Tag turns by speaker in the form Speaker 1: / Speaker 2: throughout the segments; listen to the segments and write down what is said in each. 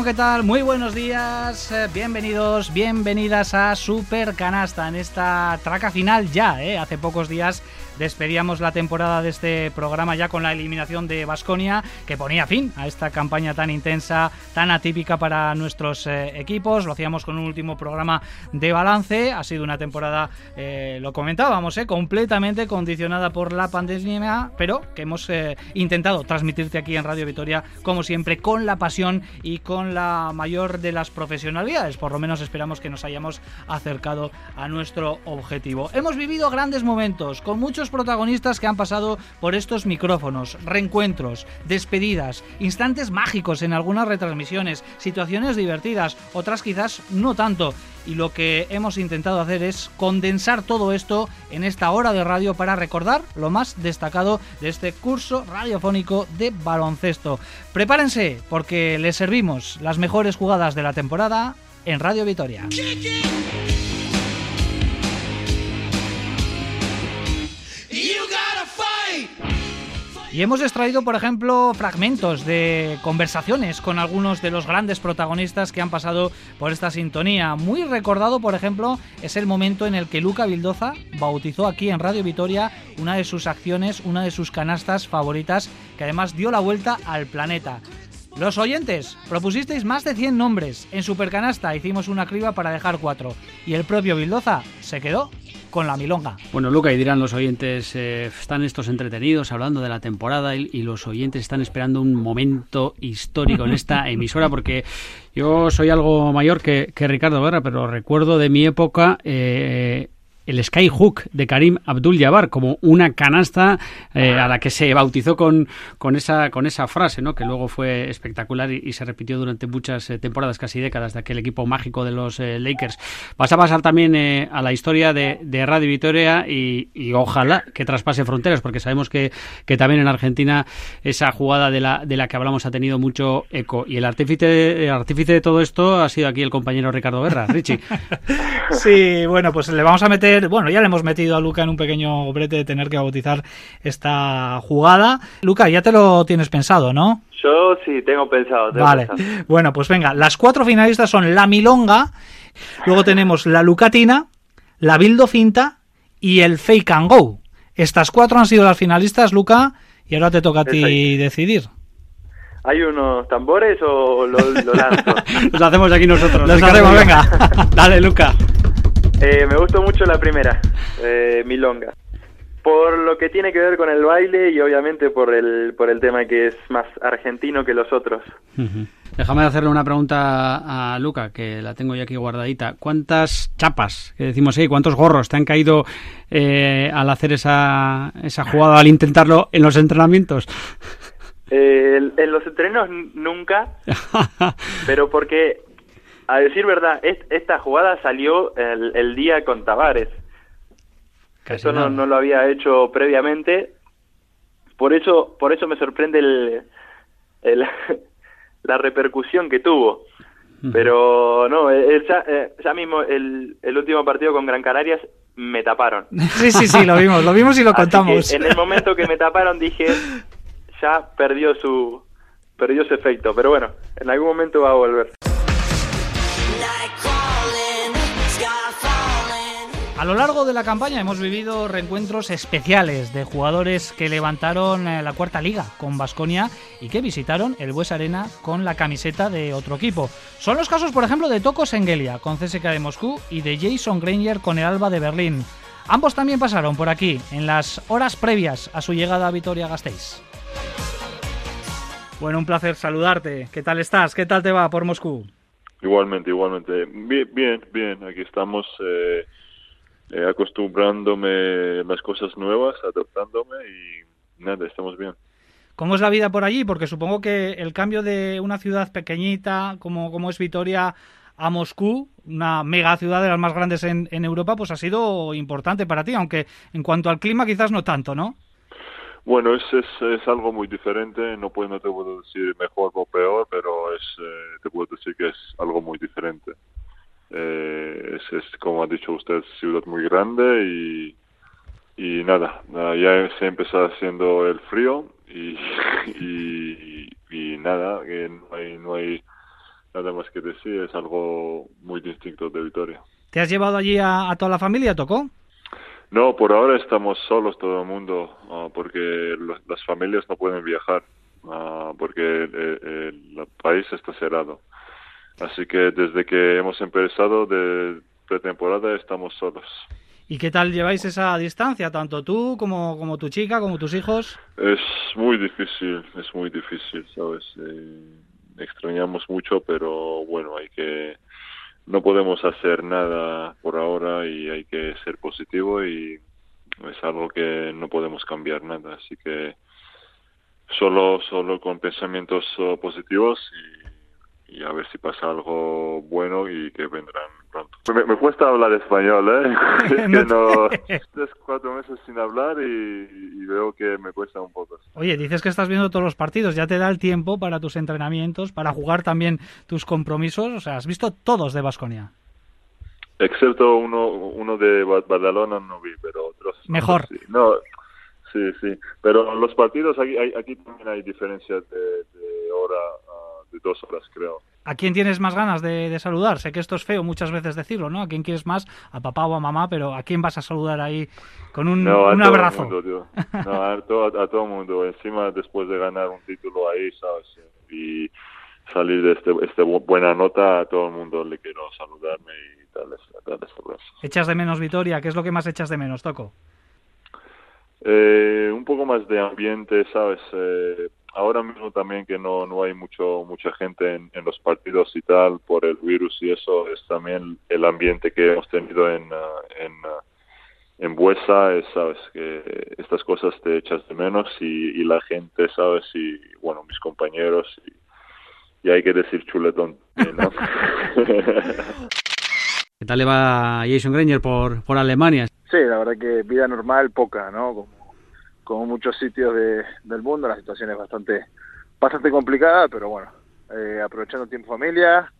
Speaker 1: ¿qué tal? Muy buenos días, eh, bienvenidos, bienvenidas a Super Canasta en esta traca final ya, ¿eh? Hace pocos días despedíamos la temporada de este programa ya con la eliminación de Basconia, que ponía fin a esta campaña tan intensa, tan atípica para nuestros eh, equipos. Lo hacíamos con un último programa de balance. Ha sido una temporada, lo comentábamos, completamente condicionada por la pandemia, pero que hemos intentado transmitirte aquí en Radio Vitoria, como siempre, con la pasión y con la mayor de las profesionalidades. Por lo menos esperamos que nos hayamos acercado a nuestro objetivo. Hemos vivido grandes momentos con muchos protagonistas que han pasado por estos micrófonos, reencuentros, despedidas, instantes mágicos en algunas retransmisiones, situaciones divertidas, otras quizás no tanto. Y lo que hemos intentado hacer es condensar todo esto en esta hora de radio para recordar lo más destacado de este curso radiofónico de baloncesto. Prepárense porque les servimos las mejores jugadas de la temporada en Radio Vitoria. Y hemos extraído, por ejemplo, fragmentos de conversaciones con algunos de los grandes protagonistas que han pasado por esta sintonía. Muy recordado, por ejemplo, es el momento en el que Luca Vildoza bautizó aquí en Radio Vitoria una de sus acciones, una de sus canastas favoritas, que además dio la vuelta al planeta. Los oyentes, propusisteis más de 100 nombres. En Supercanasta hicimos una criba para dejar cuatro. Y el propio Vildoza se quedó con la milonga.
Speaker 2: Bueno, Luca, y dirán los oyentes, eh, están estos entretenidos hablando de la temporada y, los oyentes están esperando un momento histórico en esta emisora porque yo soy algo mayor que, Ricardo Guerra, pero recuerdo de mi época eh, el Skyhook de Karim Abdul Jabbar como una canasta eh, a la que se bautizó con, con, esa, con esa frase, ¿no? que luego fue espectacular y, se repitió durante muchas eh, temporadas, casi décadas, de aquel equipo mágico de los eh, Lakers. Vas a pasar también a la historia de, de Radio Vitoria y, ojalá que traspase fronteras, porque sabemos que, que, también en Argentina esa jugada de la, de la que hablamos ha tenido mucho eco. Y el artífice, el artífice de todo esto ha sido aquí el compañero Ricardo Guerra, Richie.
Speaker 1: Sí, bueno, pues le vamos a meter bueno, ya le hemos metido a Luca en un pequeño brete de tener que bautizar esta jugada. Luca, ya te lo tienes pensado, ¿no?
Speaker 3: Yo sí, tengo pensado.
Speaker 1: vale, bueno, pues venga, las cuatro finalistas son la Milonga, luego tenemos la Lucatina, la Bildo Finta y el Fake and Go. Estas cuatro han sido las finalistas, Luca, y ahora te toca a ti decidir.
Speaker 3: ¿Hay unos tambores o lo, lo lanzo?
Speaker 2: Los hacemos aquí nosotros.
Speaker 1: Los hacemos, venga. Dale, Luca.
Speaker 3: Eh, me gustó mucho la primera, eh, Milonga. Por lo que tiene que ver con el baile y obviamente por el, por el tema que es más argentino que los otros.
Speaker 2: Déjame hacerle una pregunta a Luca, que la tengo ya aquí guardadita. ¿Cuántas chapas, que decimos ahí, cuántos gorros te han caído eh, al hacer esa, esa jugada, al intentarlo en los entrenamientos?
Speaker 3: en los entrenos nunca, pero porque a decir verdad, esta jugada salió el, día con Tavares. Eso no, no, lo había hecho previamente. Por eso, por eso me sorprende el, la repercusión que tuvo. Pero no, ya, eh, ya, mismo el, el, último partido con Gran Canarias me taparon.
Speaker 1: Sí, sí, sí, lo vimos, lo vimos y lo contamos.
Speaker 3: en el momento que me taparon dije, ya perdió su, perdió su efecto. Pero bueno, en algún momento va a volver.
Speaker 1: A lo largo de la campaña hemos vivido reencuentros especiales de jugadores que levantaron eh, la cuarta liga con Basconia y que visitaron el Bues Arena con la camiseta de otro equipo. Son los casos, por ejemplo, de Toko Sengelia con CSK de Moscú y de Jason Granger con el Alba de Berlín. Ambos también pasaron por aquí en las horas previas a su llegada a Vitoria-Gasteiz. Bueno, un placer saludarte. ¿Qué tal estás? ¿Qué tal te va por Moscú?
Speaker 4: Igualmente, igualmente. Bien, bien, Aquí estamos eh, eh, acostumbrándome las cosas nuevas, adaptándome y nada, estamos bien.
Speaker 1: ¿Cómo es la vida por allí? Porque supongo que el cambio de una ciudad pequeñita como, como es Vitoria a Moscú, una mega ciudad de las más grandes en, en Europa, pues ha sido importante para ti, aunque en cuanto al clima quizás no tanto, ¿no?
Speaker 4: Bueno, es, es, es, algo muy diferente, no, puedo, no te puedo decir mejor o peor, pero es, eh, te puedo decir que es algo muy diferente. Eh, es, es, como ha dicho usted, ciudad muy grande y, y nada, ya se empezó haciendo el frío y, y, y nada, que no hay, no hay
Speaker 5: nada más que decir, es algo muy distinto de Vitoria.
Speaker 1: ¿Te has llevado allí a, toda la familia, Tocó?
Speaker 5: No, por ahora estamos solos todo el mundo, ah, porque las familias no pueden viajar, ah, porque el país está cerrado. Así que desde que hemos empezado de pretemporada estamos solos.
Speaker 1: ¿Y qué tal lleváis esa distancia, tanto tú como, como tu chica, como tus hijos?
Speaker 5: Es muy difícil, es muy difícil, ¿sabes? Eh, extrañamos mucho, pero bueno, hay que no podemos hacer nada por ahora y hay que ser positivo y es algo que no podemos cambiar nada, así que solo solo con pensamientos oh, positivos y y a ver si pasa algo bueno y que vendrán pronto. Me, cuesta hablar español, ¿eh? es que no... Tres, cuatro meses sin hablar y, veo que me cuesta un poco.
Speaker 1: Oye, dices que estás viendo todos los partidos, ya te da el tiempo para tus entrenamientos, para jugar también tus compromisos, o sea, has visto todos de Basconia.
Speaker 5: Excepto uno, uno de Badalona no vi, pero otros...
Speaker 1: Mejor.
Speaker 5: sí. No, sí, sí. Pero los partidos, aquí, aquí también hay diferencias de, de hora dos horas, creo.
Speaker 1: ¿A quién tienes más ganas de, saludar? Sé que esto es feo muchas veces decirlo, ¿no? ¿A quién quieres más? ¿A papá o a mamá? Pero ¿a quién vas a saludar ahí con un, un abrazo?
Speaker 5: No, a todo, a todo el mundo. Encima, después de ganar un título ahí, ¿sabes? Y salir de este, este buena nota, a todo el mundo le quiero saludarme y darles, darles abrazo.
Speaker 1: ¿Echas de menos Vitoria? ¿Qué es lo que más echas de menos, Toco?
Speaker 5: Eh, un poco más de ambiente, ¿sabes? Eh, ahora mismo también que no, no hay mucho mucha gente en, los partidos y tal por el virus y eso es también el ambiente que hemos tenido en uh, en, uh, en Buesa es, sabes que estas cosas te echas de menos y, la gente sabes y bueno mis compañeros y, hay que decir chuletón ¿no?
Speaker 2: ¿Qué tal le va Jason Granger por, por Alemania?
Speaker 6: Sí, la verdad que vida normal poca, ¿no? Como como muchos sitios de, del mundo, la situación es bastante, bastante complicada, pero bueno, eh, aprovechando tiempo familia,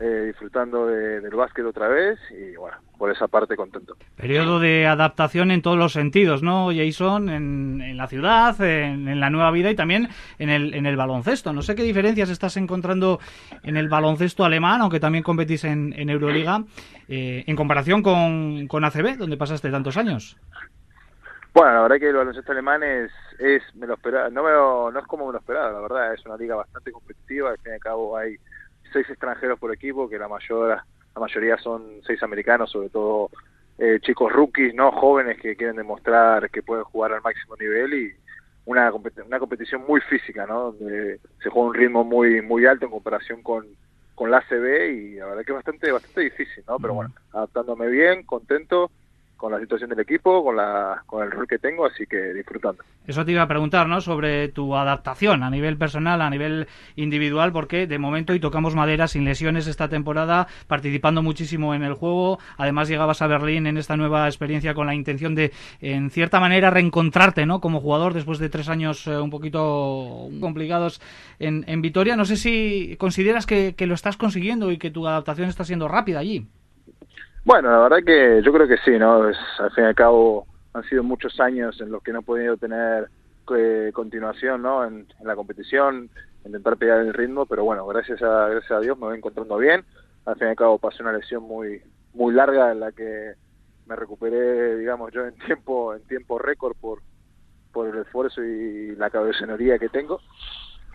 Speaker 6: eh, disfrutando del básquet otra vez y bueno, por esa parte contento.
Speaker 1: Periodo de adaptación en todos los sentidos, ¿no, Jason? En, en la ciudad, en, la nueva vida y también en el, en el baloncesto. No sé qué diferencias estás encontrando en el baloncesto alemán, aunque también competís en, en Euroliga, eh, en comparación con, con ACB, donde pasaste tantos años.
Speaker 6: Bueno, la verdad que el baloncesto alemán es, es me lo esperaba, no, me no es como me lo esperaba, la verdad, es una liga bastante competitiva, al fin y al cabo hay seis extranjeros por equipo, que la mayor la mayoría son seis americanos, sobre todo eh, chicos rookies, no jóvenes que quieren demostrar que pueden jugar al máximo nivel y una, una competición muy física, ¿no? Donde se juega un ritmo muy muy alto en comparación con, con la ACB y la verdad que es bastante bastante difícil, ¿no? Pero bueno, adaptándome bien, contento con la situación del equipo, con, la, con el rol que tengo, así que disfrutando.
Speaker 1: Eso te iba a preguntar, ¿no? Sobre tu adaptación a nivel personal, a nivel individual, porque de momento y tocamos madera sin lesiones esta temporada, participando muchísimo en el juego. Además llegabas a Berlín en esta nueva experiencia con la intención de, en cierta manera, reencontrarte, ¿no? Como jugador después de tres años eh, un poquito complicados en, en Vitoria. No sé si consideras que, que lo estás consiguiendo y que tu adaptación está siendo rápida allí.
Speaker 6: Bueno, la verdad que yo creo que sí, ¿no? Al fin y al cabo han sido muchos años en los que no he podido tener eh, continuación, ¿no? En, la competición, intentar pegar el ritmo, pero bueno, gracias a, gracias a Dios me voy encontrando bien. Al fin y al cabo pasé una lesión muy muy larga en la que me recuperé, digamos, yo en tiempo en tiempo récord por por el esfuerzo y la cabezonería que tengo.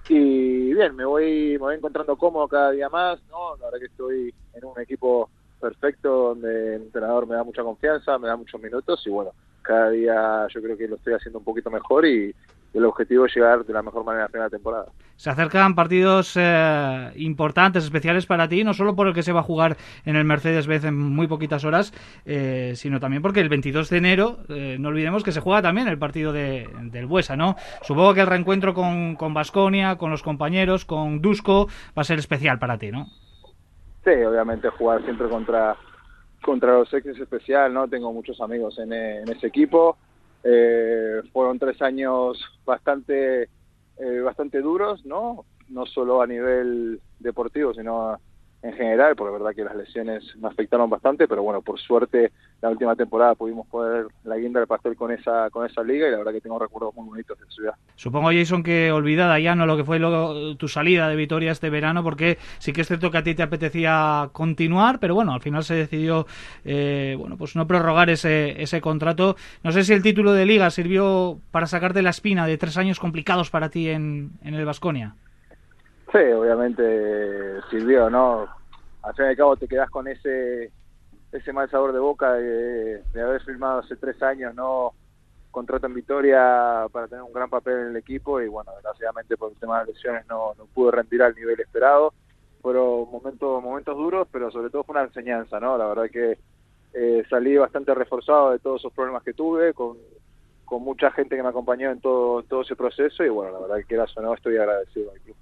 Speaker 6: Y bien, me voy me voy encontrando cómodo cada día más, ¿no? La verdad que estoy en un equipo perfecto, donde el entrenador me da mucha confianza, me da muchos minutos y bueno, cada día yo creo que lo estoy haciendo un poquito mejor y, el objetivo es llegar de la mejor manera a la temporada.
Speaker 1: Se acercan partidos eh, importantes, especiales para ti, no solo por el que se va a jugar en el Mercedes-Benz en muy poquitas horas, eh, sino también porque el 22 de enero, eh, no olvidemos que se juega también el partido de, del Buesa, ¿no? Supongo que el reencuentro con Basconia, con, con los compañeros, con Dusko, va a ser especial para ti, ¿no?
Speaker 6: Obviamente jugar siempre contra contra los ex es especial, ¿no? Tengo muchos amigos en, en ese equipo. Eh, fueron tres años bastante eh, bastante duros, ¿no? No solo a nivel deportivo, sino en general, porque verdad que las lesiones me afectaron bastante, pero bueno, por suerte la última temporada pudimos poder la guinda del pastel con esa con esa liga y la verdad que tengo recuerdos muy bonitos de ciudad.
Speaker 1: Supongo, Jason, que olvidada ya no lo que fue luego tu salida de Vitoria este verano, porque sí que es cierto que a ti te apetecía continuar, pero bueno, al final se decidió eh, bueno pues no prorrogar ese, ese contrato. No sé si el título de liga sirvió para sacarte la espina de tres años complicados para ti en, en el Vasconia.
Speaker 6: Obviamente sirvió, ¿no? Al fin y al cabo te quedas con ese ese mal sabor de boca de, haber firmado hace tres años, ¿no? Contrato en Victoria para tener un gran papel en el equipo y bueno, desgraciadamente por el tema de lesiones no, no pude rendir al nivel esperado. Fueron momentos, momentos duros, pero sobre todo fue una enseñanza, ¿no? La verdad que eh, salí bastante reforzado de todos esos problemas que tuve, con, con mucha gente que me acompañó en todo, todo ese proceso y bueno, la verdad que era o no, estoy agradecido al club.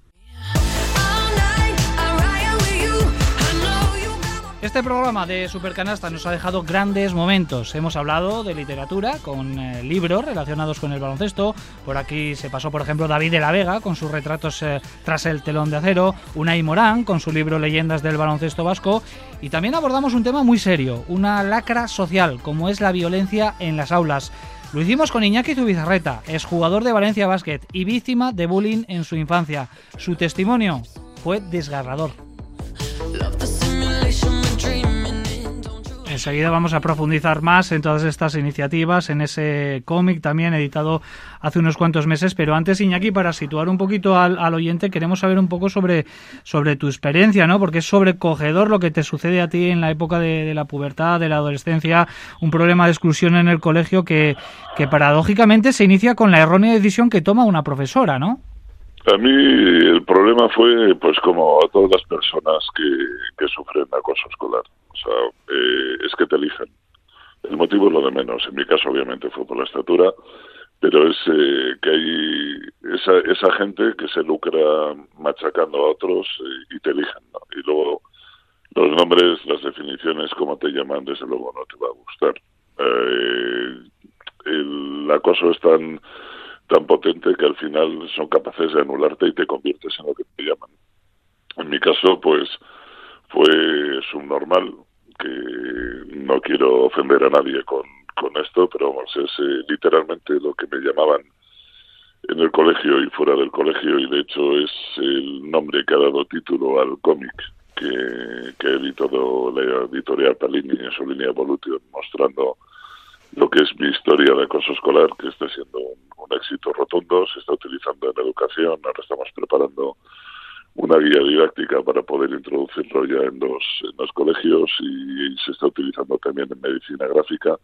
Speaker 1: Este programa de Supercanasta nos ha dejado grandes momentos. Hemos hablado de literatura con eh, libros relacionados con el baloncesto. Por aquí se pasó, por ejemplo, David de la Vega con sus retratos eh, tras el telón de acero, Unai Morán con su libro Leyendas del baloncesto vasco. Y también abordamos un tema muy serio, una lacra social, como es la violencia en las aulas. Lo hicimos con Iñaki Zubizarreta, jugador de Valencia Basket y víctima de bullying en su infancia. Su testimonio fue desgarrador. Enseguida vamos a profundizar más en todas estas iniciativas, en ese cómic también editado hace unos cuantos meses. Pero antes, Iñaki, para situar un poquito al, oyente, queremos saber un poco sobre, sobre tu experiencia, ¿no? Porque es sobrecogedor lo que te sucede a ti en la época de, la pubertad, de la adolescencia, un problema de exclusión en el colegio que paradójicamente se inicia con la errónea decisión que toma una profesora, ¿no?
Speaker 4: A mí el problema fue, pues como a todas las personas que, que sufren acoso escolar. O sea, eh, es que te eligen. El motivo es lo de menos. En mi caso, obviamente, fue por la estatura, pero es eh, que hay esa, esa gente que se lucra machacando a otros y, te eligen. ¿no? Y luego los nombres, las definiciones, cómo te llaman, desde luego no te va a gustar. Eh, el acoso es tan tan potente que al final son capaces de anularte y te conviertes en lo que te llaman. En mi caso, pues fue subnormal, que no quiero ofender a nadie con, con esto, pero vamos, es eh, literalmente lo que me llamaban en el colegio y fuera del colegio, y de hecho es el nombre que ha dado título al cómic que, que editó la editorial Palini en su línea Evolution, mostrando lo que es mi historia de acoso escolar, que está siendo un, éxito rotundo, se está utilizando en educación, ahora estamos preparando una guía didáctica para poder introducirlo ya en los, en los colegios y, se está utilizando también en medicina gráfica,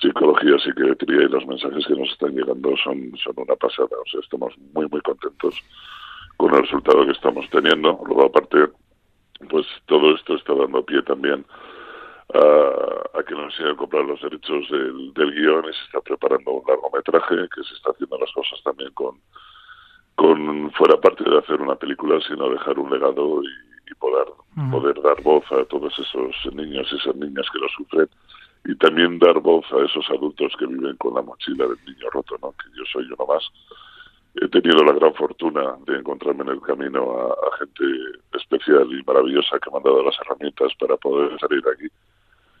Speaker 4: psicología, psiquiatría y los mensajes que nos están llegando son, son una pasada. O sea, estamos muy, muy contentos con el resultado que estamos teniendo. Luego, aparte, pues todo esto está dando pie también a, que nos a comprar los derechos del, guion y se está preparando un largometraje que se está haciendo las cosas también con, con fuera parte de hacer una película, sino dejar un legado y, poder, poder dar voz a todos esos niños y esas niñas que lo sufren y también dar voz a esos adultos que viven con la mochila del niño roto, ¿no? que yo soy uno más. He tenido la gran fortuna de encontrarme en el camino a, a gente especial y maravillosa que me han dado las herramientas para poder salir de aquí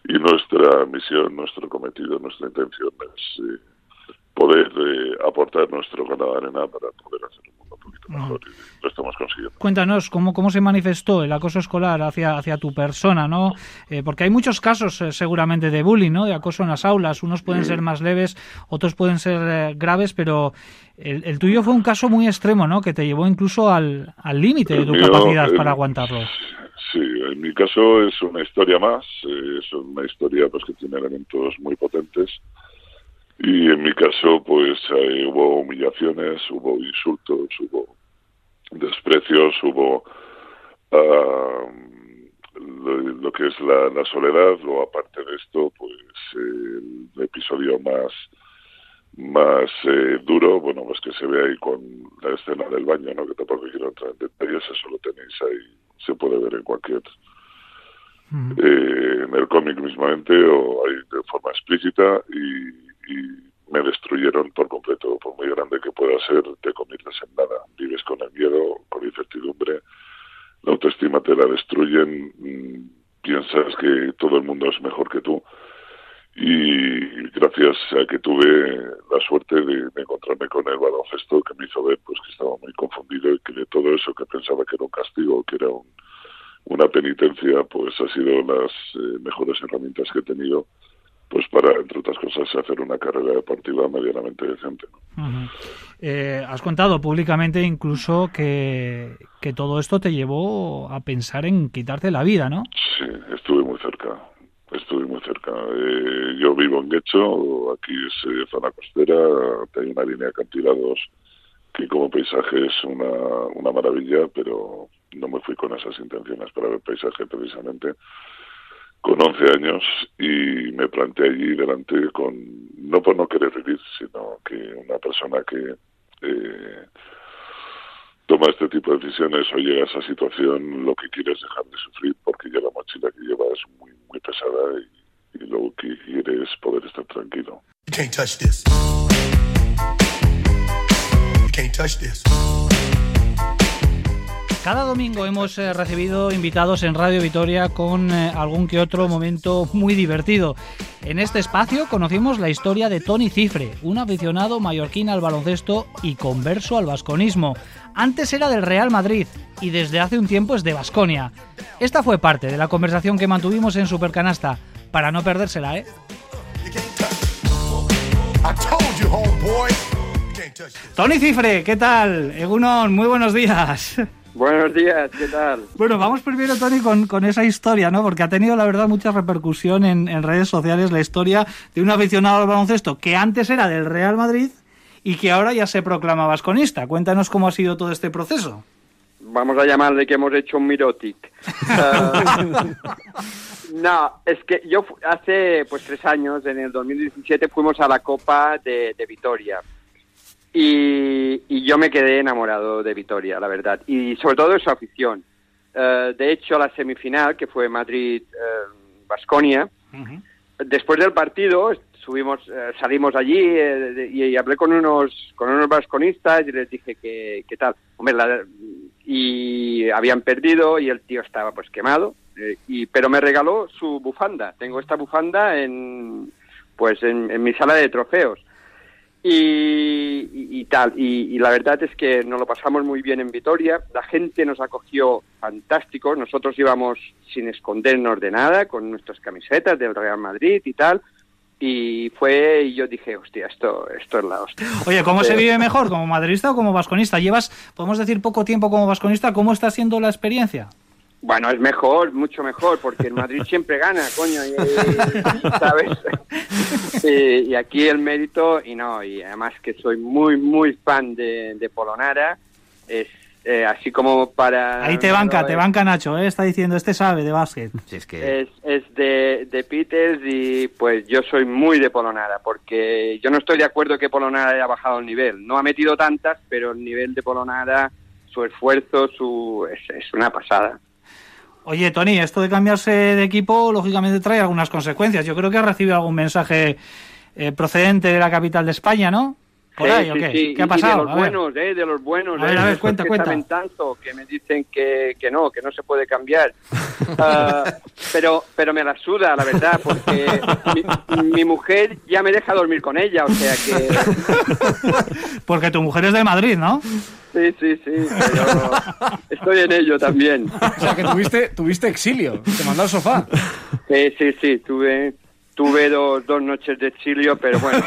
Speaker 4: y nuestra misión, nuestro cometido, nuestra intención es eh, poder eh, aportar nuestro grano de arena para poder hacer un mundo un poquito mejor y lo estamos consiguiendo.
Speaker 1: Cuéntanos cómo, cómo se manifestó el acoso escolar hacia, hacia tu persona, ¿no? Eh, porque hay muchos casos seguramente de bullying, ¿no? De acoso en las aulas. Unos pueden ser más leves, otros pueden ser graves, pero el, el, tuyo fue un caso muy extremo, ¿no? Que te llevó incluso al límite de tu capacidad para aguantarlo.
Speaker 4: Sí, en mi caso es una historia más, eh, es una historia pues que tiene elementos muy potentes y en mi caso pues eh, hubo humillaciones, hubo insultos, hubo desprecios, hubo uh, lo, que es la, soledad, luego aparte de esto pues el episodio más más eh, duro, bueno, pues que se ve ahí con la escena del baño, ¿no? Que tampoco quiero entrar en detalles, eso lo tenéis ahí se puede ver en cualquier eh, en el cómic mismamente o ahí de forma explícita y, me destruyeron por completo por muy grande que pueda ser te conviertes en nada. Vives con el miedo con incertidumbre la autoestima te la destruyen, mm, piensas que todo el mundo es mejor que tú y gracias a que tuve la suerte de, encontrarme con el baloncesto que me hizo ver pues que estaba muy confundido y que de todo eso que pensaba que era un castigo, que era una penitencia, pues ha sido las eh, mejores herramientas que he tenido pues para, entre otras cosas, hacer una carrera deportiva medianamente decente.
Speaker 1: Eh, has contado públicamente incluso que, que todo esto te llevó a pensar en quitarte la vida, ¿no?
Speaker 4: Sí, estuve muy cerca estuve muy cerca. Eh, yo vivo en Guecho, aquí es eh, zona costera, hay una línea de acantilados que como paisaje es una, una maravilla, pero no me fui con esas intenciones para ver paisaje precisamente con 11 años y me planteé allí delante con, no por no querer vivir, sino que una persona que eh, toma este tipo de decisiones o llega a esa situación, lo que quiere es dejar de sufrir porque ya la mochila que lleva es muy, muy pesada y, y lo que quiere es poder estar tranquilo. You can't touch this.
Speaker 1: You can't touch this. Cada domingo hemos eh, recibido invitados en Radio Vitoria con eh, algún que otro momento muy divertido. En este espacio conocimos la historia de Tony Cifre, un aficionado mallorquín al baloncesto y converso al vasconismo. Antes era del Real Madrid y desde hace un tiempo es de Vasconia. Esta fue parte de la conversación que mantuvimos en Supercanasta, para no perdérsela, ¿eh? Tony Cifre, ¿qué tal? Egunon, muy buenos días.
Speaker 7: Buenos días, ¿qué tal?
Speaker 1: Bueno, vamos primero, Tony, con, con esa historia, ¿no? Porque ha tenido, la verdad, mucha repercusión en, en redes sociales la historia de un aficionado al baloncesto que antes era del Real Madrid y que ahora ya se proclama vasconista. Cuéntanos cómo ha sido todo este proceso.
Speaker 7: Vamos a llamarle que hemos hecho un mirotic. no, es que yo hace pues tres años, en el 2017, fuimos a la Copa de, de Vitoria. Y, yo me quedé enamorado de Vitoria, la verdad. Y sobre todo de su afición. Eh, de hecho, la semifinal, que fue Madrid-Basconia, eh, después del partido subimos, eh, salimos allí eh, y, hablé con unos con unos vasconistas y les dije que, qué tal. Hombre, y habían perdido y el tío estaba pues quemado, eh, y pero me regaló su bufanda. Tengo esta bufanda en pues en, mi sala de trofeos. Y, tal, y, la verdad es que nos lo pasamos muy bien en Vitoria, la gente nos acogió fantástico, nosotros íbamos sin escondernos de nada, con nuestras camisetas del Real Madrid y tal, y fue y yo dije, hostia, esto, esto es la hostia.
Speaker 1: Oye, ¿cómo se vive mejor, como madridista o como vasconista? Llevas, podemos decir, poco tiempo como vasconista, ¿cómo está siendo la experiencia?
Speaker 7: Bueno, es mejor, mucho mejor, porque el Madrid siempre gana, coño, ¿sabes? y aquí el mérito, y no, y además que soy muy, muy fan de, de Polonara, es eh, así como para...
Speaker 1: Ahí te banca, te banca Nacho, ¿eh? está diciendo, este sabe de básquet.
Speaker 7: es, que... es, de, de, Peters y pues yo soy muy de Polonara, porque yo no estoy de acuerdo que Polonara haya bajado el nivel. No ha metido tantas, pero el nivel de Polonara, su esfuerzo, su es, una pasada.
Speaker 1: Oye, Tony, esto de cambiarse de equipo lógicamente trae algunas consecuencias. Yo creo que ha recibido algún mensaje eh, procedente de la capital de España, ¿no? ¿Por ahí, o qué? ¿Qué ha pasado?
Speaker 7: de los buenos, ¿eh? De los buenos.
Speaker 1: A ver, a ver, cuenta, que cuenta.
Speaker 7: tanto, que me dicen que, que no, que no se puede cambiar. Ah, pero, pero me la suda, la verdad, porque mi, mujer ya me deja dormir con ella, o sea que...
Speaker 1: Porque tu mujer es de Madrid, ¿no?
Speaker 7: Sí, sí, sí, pero estoy en ello también.
Speaker 2: O sea, que tuviste, tuviste exilio, te mandó al sofá.
Speaker 7: Sí, sí, sí, tuve, Tuve dos, dos noches de exilio, pero bueno,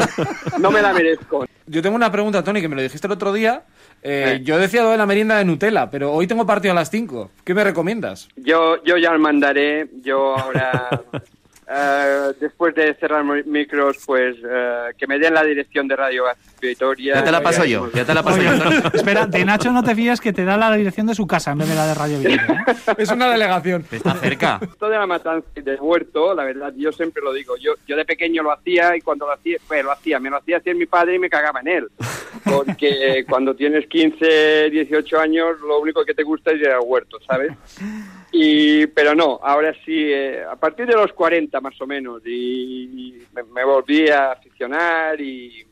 Speaker 7: no me la merezco.
Speaker 2: Yo tengo una pregunta, Tony, que me lo dijiste el otro día. Eh, yo decía lo de la merienda de Nutella, pero hoy tengo partido a las 5. ¿Qué me recomiendas?
Speaker 7: Yo, yo ya lo mandaré. Yo ahora Eh, después de cerrar micros, pues eh, que me den la dirección de Radio Vitoria.
Speaker 8: Ya te la paso yo, ya te la paso yo.
Speaker 1: Espera, de Nacho no te fías que te da la dirección de su casa en vez de la de Radio Vitoria.
Speaker 2: ¿eh? es una delegación.
Speaker 8: Está cerca.
Speaker 7: Esto de la matanza del huerto, la verdad, yo siempre lo digo. Yo, yo de pequeño lo hacía y cuando lo hacía, pues lo hacía, me lo hacía hacer mi padre y me cagaba en él. Porque cuando tienes 15, 18 años, lo único que te gusta es ir al huerto, ¿sabes? Y, pero no, ahora sí, eh, a partir de los 40 más o menos, y, me, volví a aficionar y,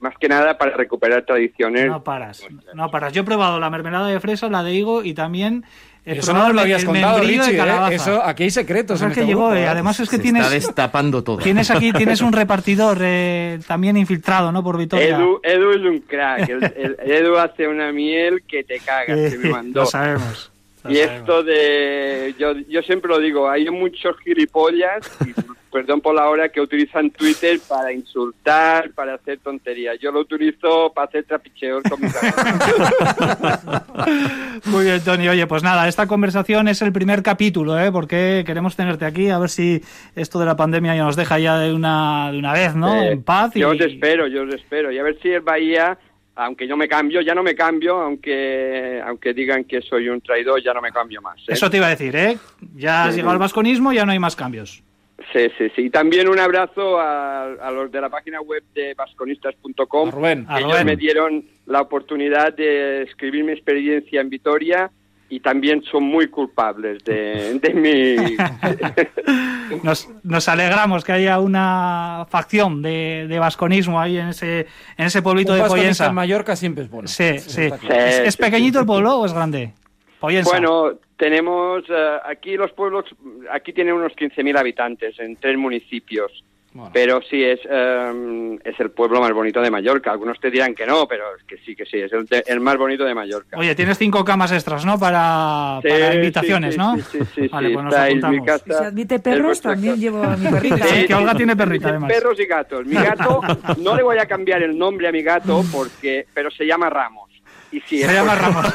Speaker 7: más que nada para recuperar tradiciones.
Speaker 1: No paras, no paras. Yo he probado la mermelada de fresa, la de higo y también he
Speaker 8: Eso no lo habías contado, Richie, ¿eh? Eso, aquí hay secretos.
Speaker 1: Pues
Speaker 8: en
Speaker 1: es que
Speaker 8: este
Speaker 1: llegó,
Speaker 8: grupo,
Speaker 1: eh,
Speaker 8: ¿eh?
Speaker 1: además es que
Speaker 9: Se
Speaker 1: tienes,
Speaker 9: está destapando todo.
Speaker 1: tienes aquí tienes un repartidor eh, también infiltrado, ¿no? Por Vitoria.
Speaker 7: Edu, Edu es un crack. El, el- Edu hace una miel que te cagas, que me mandó.
Speaker 1: Lo sabemos.
Speaker 7: Y esto de, yo, yo siempre lo digo, hay muchos gilipollas, y perdón por la hora, que utilizan Twitter para insultar, para hacer tonterías. Yo lo utilizo para hacer trapicheos con mis amigos.
Speaker 1: Muy bien, Tony. Oye, pues nada, esta conversación es el primer capítulo, ¿eh? Porque queremos tenerte aquí, a ver si esto de la pandemia ya nos deja ya de una, de una vez, ¿no?
Speaker 7: Eh,
Speaker 1: en paz. Y...
Speaker 7: Yo os espero, yo os espero. Y a ver si el Bahía, aunque yo me cambio, ya no me cambio, aunque aunque digan que soy un traidor, ya no me cambio más. ¿eh?
Speaker 1: Eso te iba a decir, ¿eh? Ya has
Speaker 7: Sí.
Speaker 1: llegado al vasconismo, ya no hay más cambios.
Speaker 7: Sí, sí, sí. Y también un abrazo a, a los de la página web de vasconistas.com.
Speaker 8: A Rubén.
Speaker 1: A
Speaker 7: Ellos
Speaker 1: Rubén.
Speaker 7: me dieron la oportunidad de escribir mi experiencia en Vitoria y también son muy culpables de, de mi...
Speaker 1: Nos, nos alegramos que haya una facción de, de vasconismo ahí en ese, en ese pueblito
Speaker 8: Un
Speaker 1: de Poyensa.
Speaker 8: en Mallorca siempre es bueno.
Speaker 1: Sí, sí. ¿Es,
Speaker 7: Sí,
Speaker 1: es
Speaker 7: sí,
Speaker 1: pequeñito el pueblo o es grande? Poyensa.
Speaker 7: Bueno, tenemos eh, aquí los pueblos, aquí tienen unos 15.000 habitantes en tres municipios.
Speaker 8: Bueno.
Speaker 7: Pero sí, es, eh, es el pueblo más bonito de Mallorca. Algunos te dirán que no, pero es que sí, que sí, es el, de- el más bonito de Mallorca.
Speaker 1: Oye, tienes cinco camas extras, ¿no? Para,
Speaker 7: Sí,
Speaker 1: para
Speaker 7: sí,
Speaker 1: invitaciones,
Speaker 7: sí,
Speaker 1: ¿no?
Speaker 7: Sí, sí, sí.
Speaker 1: Vale,
Speaker 7: sí,
Speaker 1: pues nos
Speaker 7: estáis, mi
Speaker 1: apuntamos.
Speaker 7: casa
Speaker 10: Si se admite perros, también
Speaker 7: casa.
Speaker 10: llevo a mi perrita.
Speaker 1: Sí, que Olga tiene perrita, además.
Speaker 7: Perros y gatos. Mi gato, no le voy a cambiar el nombre a mi gato, porque, pero se llama Ramos. Y sí,
Speaker 1: Se llama
Speaker 7: por-
Speaker 1: Ramos.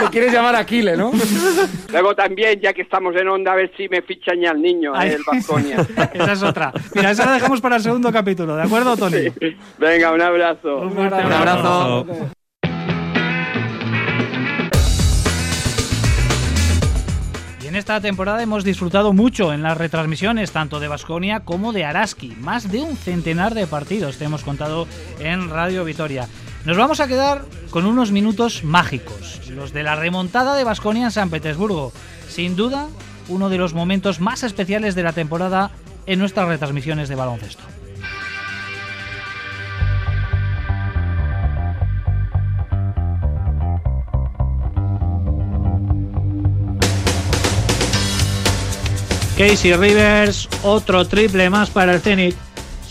Speaker 8: Le quieres llamar Aquile, ¿no?
Speaker 7: Luego también, ya que estamos en onda, a ver si me fichan ya el niño,
Speaker 1: Ay.
Speaker 7: eh, el Baskonia.
Speaker 1: Esa es otra. Mira, esa la dejamos para el segundo capítulo, ¿de acuerdo, Tony?
Speaker 7: Venga, un abrazo.
Speaker 1: Un fuerte
Speaker 9: Un abrazo.
Speaker 1: Esta temporada hemos disfrutado mucho en las retransmisiones, tanto de Basconia como de Araski. Más de un centenar de partidos te hemos contado en Radio Vitoria. Nos vamos a quedar con unos minutos mágicos, los de la remontada de Basconia en San Petersburgo. Sin duda, uno de los momentos más especiales de la temporada en nuestras retransmisiones de baloncesto. Casey Rivers, otro triple más para el Zenit.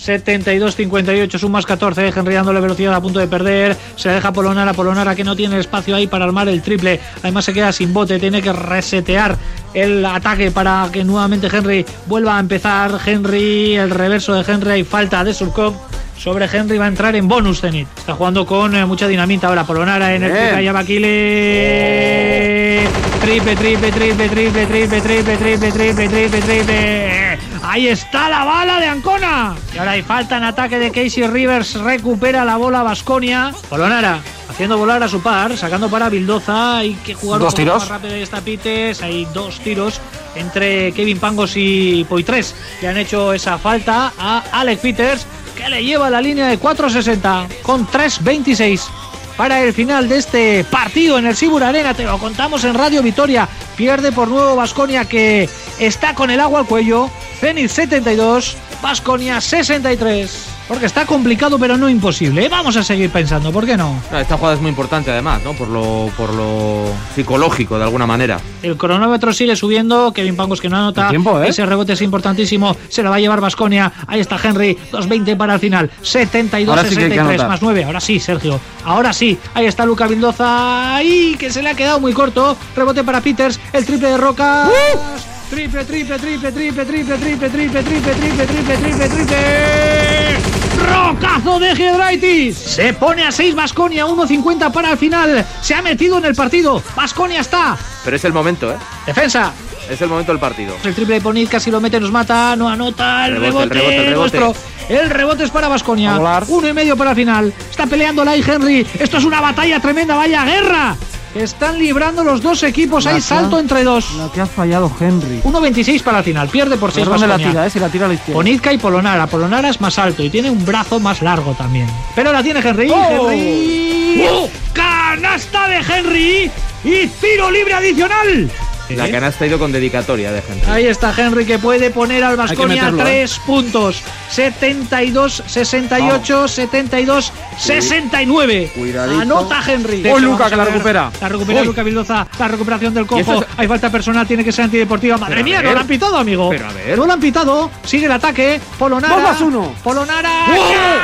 Speaker 1: 72-58, sumas 14, Henry dándole velocidad a punto de perder, se la deja Polonara, Polonara que no tiene espacio ahí para armar el triple, además se queda sin bote, tiene que resetear el ataque para que nuevamente Henry vuelva a empezar, Henry, el reverso de Henry, hay falta de Surkov, sobre Henry va a entrar en bonus Zenit, está jugando con eh, mucha dinamita ahora, Polonara en el
Speaker 9: Bien.
Speaker 1: Triple, triple, triple, triple, triple, triple, triple, triple, triple, triple. Ahí está la bala de Ancona. Y ahora hay falta en ataque de Casey Rivers. Recupera la bola Vasconia. Polonara haciendo volar a su par, sacando para Bildoza. Hay que jugar
Speaker 8: Dos
Speaker 1: un
Speaker 8: tiros.
Speaker 1: más rápido de esta Pites. Hay dos tiros entre Kevin Pangos y Poitres. Le han hecho esa falta a Alex Peters, que le lleva la línea de 4.60 con 3.26 para el final de este partido en el Sibur Arena. Te lo contamos en Radio Vitoria. Pierde por nuevo Vasconia que está con el agua al cuello. Zenit 72, Vasconia 63. Porque está complicado pero no imposible. ¿eh? Vamos a seguir pensando, ¿por qué no?
Speaker 9: Esta jugada es muy importante además, ¿no? Por lo, por lo psicológico, de alguna manera.
Speaker 1: El cronómetro sigue subiendo. Kevin Pangos que no anota.
Speaker 8: El tiempo, ¿eh?
Speaker 1: Ese rebote es importantísimo. Se la va a llevar Vasconia. Ahí está Henry. 2.20 para el final. 72,
Speaker 8: Ahora sí que hay que
Speaker 1: 63
Speaker 8: anotar.
Speaker 1: más 9. Ahora sí, Sergio. Ahora sí. Ahí está Luca Vildoza. Ahí que se le ha quedado muy corto. Rebote para Peters. El triple de Roca. Triple, triple, triple, triple, triple, triple, triple, triple, triple, triple, triple, triple. Rocazo de Giedraitis. Se pone a 6 Vasconia. 1.50 para el final. Se ha metido en el partido. Vasconia está.
Speaker 9: Pero es el momento, ¿eh?
Speaker 1: Defensa.
Speaker 9: Es el momento del partido.
Speaker 1: El triple de Ponit casi lo mete, nos mata, no anota, el
Speaker 9: Rebote,
Speaker 1: rebote,
Speaker 9: el rebote, el rebote.
Speaker 1: El rebote es para Vasconia.
Speaker 8: A volar.
Speaker 1: Uno y medio para el final. Está peleando la Henry. Esto es una batalla tremenda, vaya guerra. Están librando los dos equipos. Hay salto entre dos.
Speaker 8: La que ha fallado Henry.
Speaker 1: 1.26 para el final. Pierde por 6
Speaker 8: ¿Por dónde la tira, eh? Si la tira a la izquierda.
Speaker 1: Ponitka y Polonara. Polonara es más alto y tiene un brazo más largo también. Pero la tiene Henry.
Speaker 8: ¡Oh!
Speaker 1: Henry. ¡Canasta de Henry! Y tiro libre adicional.
Speaker 9: La canasta ha ido con dedicatoria de Henry.
Speaker 1: Ahí está Henry que puede poner al Vasconia
Speaker 8: meterlo,
Speaker 1: tres puntos. 72, 68, 72, 69.
Speaker 8: Cuidadito.
Speaker 1: Anota Henry.
Speaker 8: Uy, Luca, que la recupera.
Speaker 1: La recupera
Speaker 8: Uy.
Speaker 1: Luca Vildoza. La recuperación del cojo.
Speaker 9: es-
Speaker 1: Hay falta personal, tiene que ser antideportiva. Madre
Speaker 9: Pero
Speaker 1: mía, no lo han pitado, amigo.
Speaker 9: Pero a ver.
Speaker 1: No lo han pitado. Sigue el ataque. Polonara.
Speaker 8: Dos más uno.
Speaker 1: Polonara.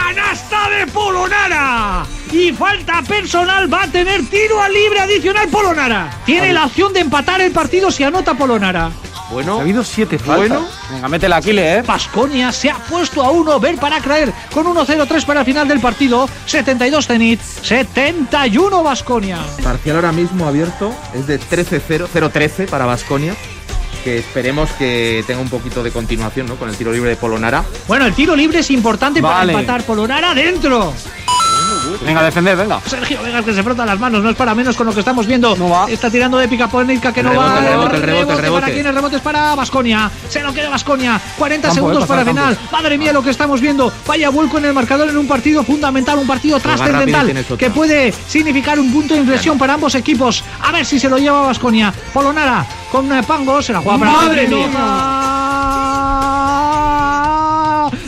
Speaker 1: ¡Canasta de Polonara! Y falta personal. Va a tener tiro al libre adicional Polonara. Tiene la opción de empatar el partido si anota Polonara.
Speaker 9: Bueno,
Speaker 8: Ha habido siete faltas.
Speaker 9: Bueno.
Speaker 8: Venga, métela, Aquile, ¿eh?
Speaker 1: Basconia se ha puesto a uno, ver para creer, con 1-0-3 para el final del partido. 72 Zenit, 71 Basconia.
Speaker 9: parcial ahora mismo abierto es de 13-0, 0-13 para Basconia. Que esperemos que tenga un poquito de continuación ¿no? con el tiro libre de Polonara.
Speaker 1: Bueno, el tiro libre es importante
Speaker 8: Vale.
Speaker 1: para empatar Polonara dentro.
Speaker 8: Venga, a defender, venga.
Speaker 1: Sergio Vegas que se frota las manos, no es para menos con lo que estamos viendo.
Speaker 8: No va.
Speaker 1: Está tirando de picapónica que no va.
Speaker 9: el rebote, el rebote, el rebote.
Speaker 1: ¿Para quién? El rebote es para Basconia. Se lo queda Basconia. 40
Speaker 8: Campo,
Speaker 1: segundos
Speaker 8: eh,
Speaker 1: para final. Madre mía, lo que estamos viendo. Vaya vuelco en el marcador en un partido fundamental, un partido trascendental que puede significar un punto de inflexión para ambos equipos. A ver si se lo lleva Basconia. Polonara con eh, Pango se la juega para
Speaker 8: ¡Madre
Speaker 1: Mendoza.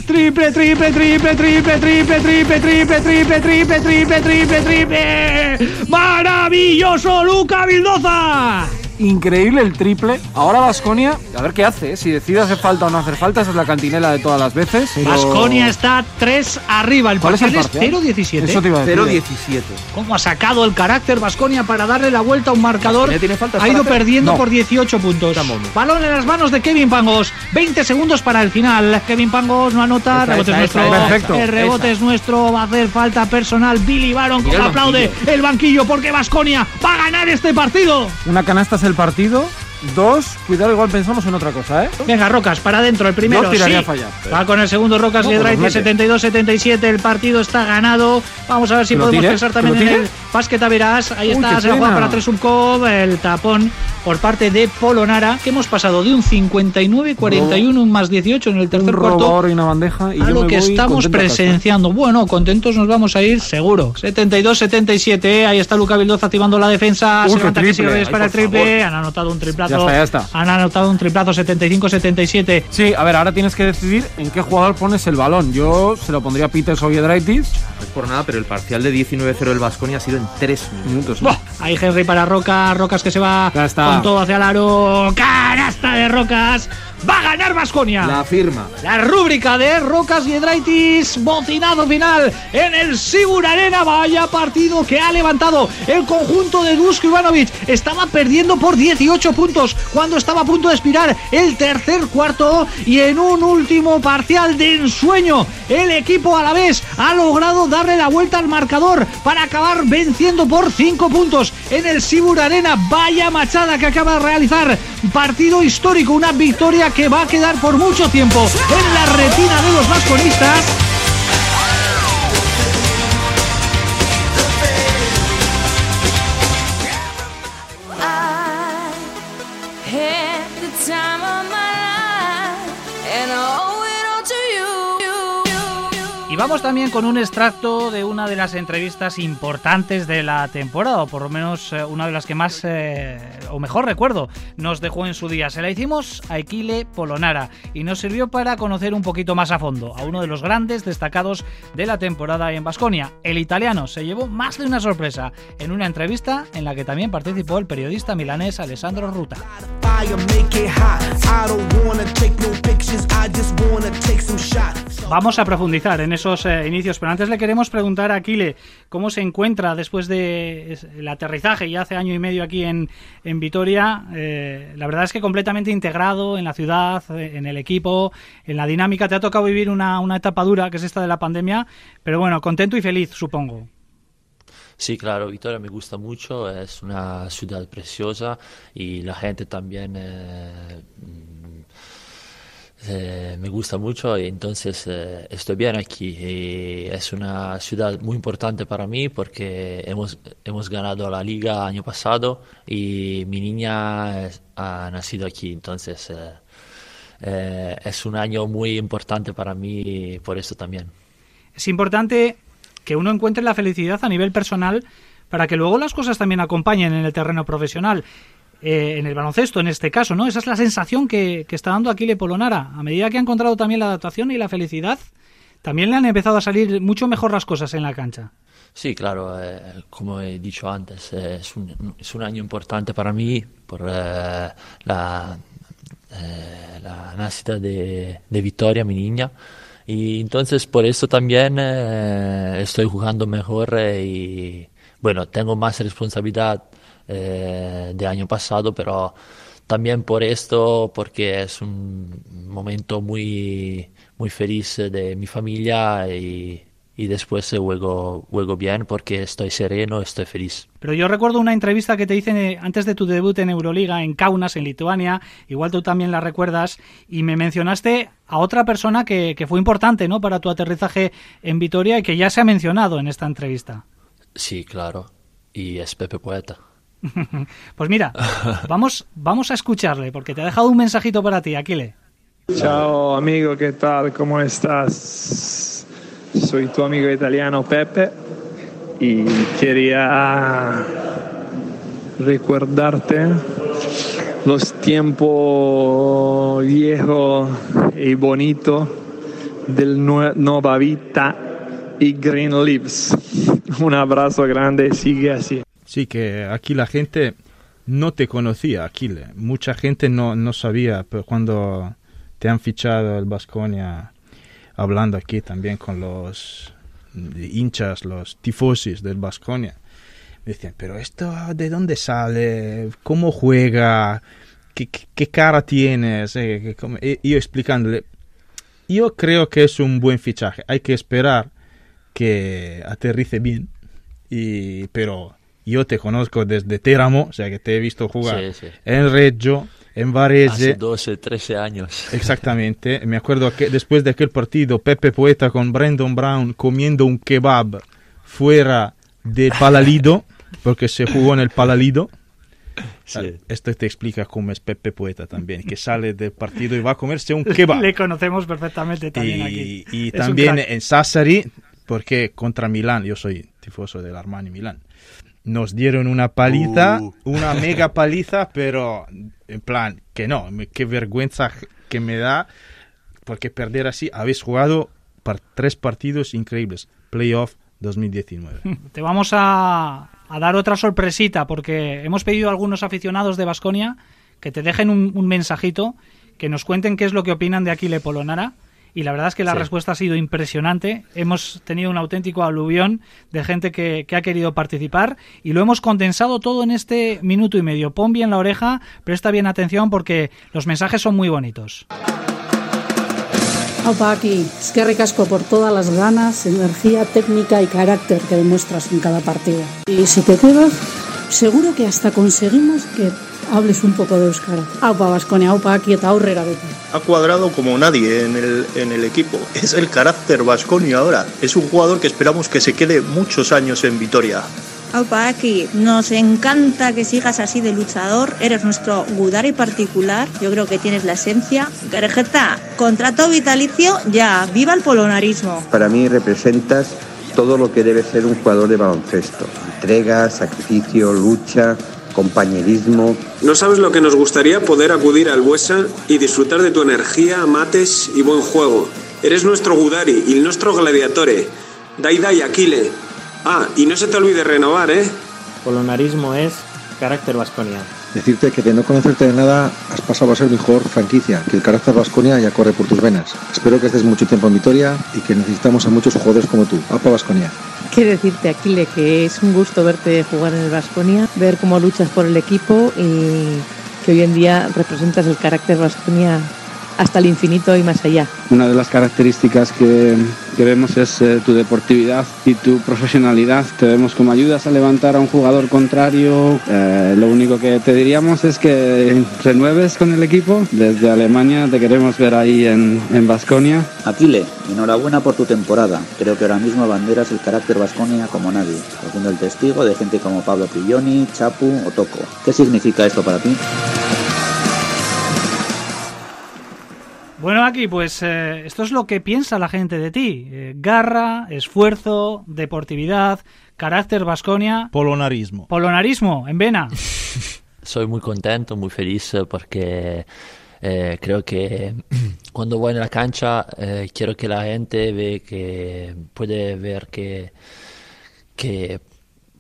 Speaker 1: Triple, triple, triple, triple, triple, triple, triple, triple, triple, triple, triple, triple. Maravilloso Luca Vildoza.
Speaker 8: Increíble el triple. Ahora Vasconia, a ver qué hace, ¿eh? si decide hacer falta o no hacer falta, esa es la cantinela de todas las veces. pero-
Speaker 1: Basconia está 3 arriba. El
Speaker 8: ¿Cuál es el
Speaker 1: parcial es
Speaker 8: parcial?
Speaker 1: 0-17.
Speaker 8: Eso te iba a decir.
Speaker 9: 0-17.
Speaker 1: ¿Cómo ha sacado el carácter Vasconia para darle la vuelta a un marcador?
Speaker 9: Vasconia tiene faltas
Speaker 1: Ha ido
Speaker 9: hacer.
Speaker 1: perdiendo
Speaker 8: No.
Speaker 1: por 18 puntos.
Speaker 9: Estamos.
Speaker 1: Balón en las manos de Kevin Pangos. 20 segundos para el final. Kevin Pangos no anota.
Speaker 9: Esa,
Speaker 1: rebote
Speaker 9: esa,
Speaker 1: es nuestro.
Speaker 8: Perfecto.
Speaker 1: El rebote
Speaker 9: Esa.
Speaker 1: es nuestro. Va a hacer falta personal. Billy Baron
Speaker 9: el
Speaker 1: aplaude
Speaker 9: banquillo.
Speaker 1: el banquillo porque Vasconia va a ganar este partido.
Speaker 8: Una canasta es el partido. Dos, cuidado, igual pensamos en otra cosa, ¿eh?
Speaker 1: Venga, Rocas, para adentro, el primero.
Speaker 8: Tiraría
Speaker 1: sí. Va con el segundo Rocas
Speaker 8: No, mete.
Speaker 1: 72-77. El partido está ganado. Vamos a ver si
Speaker 8: ¿Que lo
Speaker 1: podemos
Speaker 8: tire?
Speaker 1: pensar
Speaker 8: ¿Que
Speaker 1: también en el básquet a verás. Ahí
Speaker 8: Uy,
Speaker 1: está, se la juega para Tresumkov. El tapón por parte de Polonara. Que hemos pasado de un 59-41, un más 18 en el tercer cuarto.
Speaker 8: y una bandeja. Y
Speaker 1: a
Speaker 8: yo
Speaker 1: lo
Speaker 8: me
Speaker 1: que
Speaker 8: voy
Speaker 1: estamos presenciando. Bueno, contentos nos vamos a ir, seguro. 72-77. eh. Ahí está Luca Vildoza activando la defensa.
Speaker 8: Uy,
Speaker 1: se levanta que
Speaker 8: Ay,
Speaker 1: para el triple. Han anotado un triplazo.
Speaker 8: Ya está, ya está.
Speaker 1: Han anotado un triplazo 75-77.
Speaker 8: Sí, a ver, ahora tienes que decidir en qué jugador pones el balón. Yo se lo pondría a Peters o Giedraitis.
Speaker 9: No es por nada, pero el parcial de 19-0 del Vasconia ha sido en 3 minutos.
Speaker 1: Buah, Ahí Henry para Roca, Rocas que se va
Speaker 8: Ya está.
Speaker 1: con todo hacia el aro. Canasta de Rocas. Va a ganar Vasconia.
Speaker 9: La firma.
Speaker 1: La rúbrica de Rocas y Edraitis, bocinado final en el Sigur Arena. Vaya partido que ha levantado el conjunto de Dusko Ivanovic. Estaba perdiendo por 18 puntos cuando estaba a punto de expirar el tercer cuarto. Y en un último parcial de ensueño, el equipo a la vez ha logrado darle la vuelta al marcador para acabar venciendo por 5 puntos en el Sigur Arena. Vaya machada que acaba de realizar. Partido histórico, una victoria que va a quedar por mucho tiempo en la retina de los vasconistas. Vamos también con un extracto de una de las entrevistas importantes de la temporada, o por lo menos eh, una de las que más eh, o mejor recuerdo nos dejó en su día. Se la hicimos a Equile Polonara y nos sirvió para conocer un poquito más a fondo a uno de los grandes destacados de la temporada en Basconia. El italiano se llevó más de una sorpresa en una entrevista en la que también participó el periodista milanés Alessandro Ruta. Vamos a profundizar en esos eh, inicios, pero antes le queremos preguntar a Aquile cómo se encuentra después del aterrizaje ya hace año y medio aquí en, en Vitoria. Eh, la verdad es que completamente integrado en la ciudad, en el equipo, en la dinámica. Te ha tocado vivir una, una etapa dura, que es esta de la pandemia, pero bueno, contento y feliz, supongo.
Speaker 11: Sí, claro, Vitoria me gusta mucho, es una ciudad preciosa y la gente también eh, eh, me gusta mucho y entonces eh, estoy bien aquí. Y es una ciudad muy importante para mí porque hemos, hemos ganado la liga año pasado y mi niña es- ha nacido aquí, entonces eh, eh, es un año muy importante para mí por eso también.
Speaker 1: Es importante que uno encuentre la felicidad a nivel personal para que luego las cosas también acompañen en el terreno profesional. Eh, en el baloncesto, en este caso, ¿no? Esa es la sensación que, que está dando Aquile Polonara. A medida que ha encontrado también la adaptación y la felicidad, también le han empezado a salir mucho mejor las cosas en la cancha.
Speaker 11: Sí, claro, eh, como he dicho antes, eh, es, un, es un año importante para mí por eh, la, eh, la nacida de, de Victoria, mi niña. Y entonces por eso también eh, estoy jugando mejor eh, y bueno, tengo más responsabilidad eh, de año pasado, pero también por esto, porque es un momento muy, muy feliz de mi familia y, y después juego, juego bien porque estoy sereno, estoy feliz.
Speaker 1: Pero yo recuerdo una entrevista que te hice antes de tu debut en Euroliga, en Kaunas, en Lituania, igual tú también la recuerdas, y me mencionaste a otra persona que, que fue importante ¿no? para tu aterrizaje en Vitoria y que ya se ha mencionado en esta entrevista.
Speaker 11: Sí, claro. Y es Pepe Poeta.
Speaker 1: Pues mira, vamos, vamos a escucharle, porque te ha dejado un mensajito para ti, Aquile.
Speaker 12: Ciao amigo, ¿qué tal? ¿Cómo estás? Soy tu amigo italiano Pepe y quería recordarte los tiempos viejos y bonitos del Nue- Nova Vita y Green Leaves. Un abrazo grande, sigue así.
Speaker 13: Sí, que aquí la gente no te conocía, Aquile. Mucha gente no, no sabía, pero cuando te han fichado el Vasconia, hablando aquí también con los hinchas, los tifosis del Vasconia, decían, pero esto de dónde sale, cómo juega, qué, qué- qué cara tienes, Eh, que cómo-". Y yo explicándole, yo creo que es un buen fichaje, hay que esperar que aterrice bien, y, pero yo te conozco desde Teramo, o sea que te he visto jugar
Speaker 11: Sí, sí.
Speaker 13: en Reggio, en
Speaker 11: Hace
Speaker 13: Varese.
Speaker 11: 12, 13 años.
Speaker 13: Exactamente, me acuerdo que después de aquel partido, Pepe Poeta con Brandon Brown comiendo un kebab fuera del Palalido, porque se jugó en el Palalido.
Speaker 11: Sí.
Speaker 13: Esto te explica cómo es Pepe Poeta también, que sale del partido y va a comerse un kebab.
Speaker 1: Le conocemos perfectamente también aquí.
Speaker 13: Y, y
Speaker 1: Es
Speaker 13: también en Sassari, porque contra Milán, yo soy tifoso del Armani Milán, nos dieron una paliza,
Speaker 11: Uh.
Speaker 13: una mega paliza, pero en plan, que no, me- qué vergüenza que me da, porque perder así, habéis jugado par- tres partidos increíbles, playoff 2019.
Speaker 1: Te vamos a, a dar otra sorpresita porque hemos pedido a algunos aficionados de Basconia que te dejen un, un mensajito, que nos cuenten qué es lo que opinan de Aquile Polonara. Y la verdad es que la
Speaker 11: Sí.
Speaker 1: respuesta ha sido impresionante. Hemos tenido un auténtico aluvión de gente que, que ha querido participar y lo hemos condensado todo en este minuto y medio. Pon bien la oreja, presta bien atención porque los mensajes son muy bonitos.
Speaker 14: Aupa aquí, eskerrik asko por todas las ganas, energía, técnica y carácter que demuestras en cada partido. Y si te quedas, seguro que hasta conseguimos que hables un poco de euskara. Aupa Baskonia, aupa aquí eta aurrera beti.
Speaker 15: Ha cuadrado como nadie en el, en el equipo. Es el carácter vasconio ahora. Es un jugador que esperamos que se quede muchos años en Vitoria.
Speaker 16: Aupa Aki, nos encanta que sigas así de luchador, eres nuestro Gudari particular, yo creo que tienes la esencia. Garejeta, contrato vitalicio, ya, viva el polonarismo.
Speaker 17: Para mí representas todo lo que debe ser un jugador de baloncesto. Entrega, sacrificio, lucha, compañerismo.
Speaker 18: No sabes lo que nos gustaría poder acudir al Buesa y disfrutar de tu energía, mates y buen juego. Eres nuestro Gudari y nuestro gladiatore. Dai Dai Aquile. Ah, y no se te olvide renovar, ¿eh?
Speaker 19: Polonarismo es carácter vasconia.
Speaker 20: Decirte que de no conocerte de nada has pasado a ser mejor franquicia, que el carácter Vasconia ya corre por tus venas. Espero que estés mucho tiempo en Vitoria y que necesitamos a muchos jugadores como tú. Apa Vasconia.
Speaker 21: Qué decirte, Aquile, que es un gusto verte jugar en el Vasconia, ver cómo luchas por el equipo y que hoy en día representas el carácter Vasconia hasta el infinito y más allá.
Speaker 22: Una de las características que, que vemos es eh, tu deportividad y tu profesionalidad. Te vemos como ayudas a levantar a un jugador contrario. Eh, lo único que te diríamos es que renueves con el equipo. Desde Alemania te queremos ver ahí en Vasconia.
Speaker 23: Aquile, enhorabuena por tu temporada. Creo que ahora mismo abanderas el carácter Vasconia como nadie, haciendo el testigo de gente como Pablo Pilloni, Chapu o Toco. ¿Qué significa esto para ti?
Speaker 1: Bueno, aquí, pues eh, esto es lo que piensa la gente de ti. Eh, garra, esfuerzo, deportividad, carácter Vasconia.
Speaker 13: Polonarismo.
Speaker 1: Polonarismo, en vena.
Speaker 11: soy muy contento, muy feliz eh, porque eh, creo que cuando voy en la cancha eh, quiero que la gente ve que puede ver que, que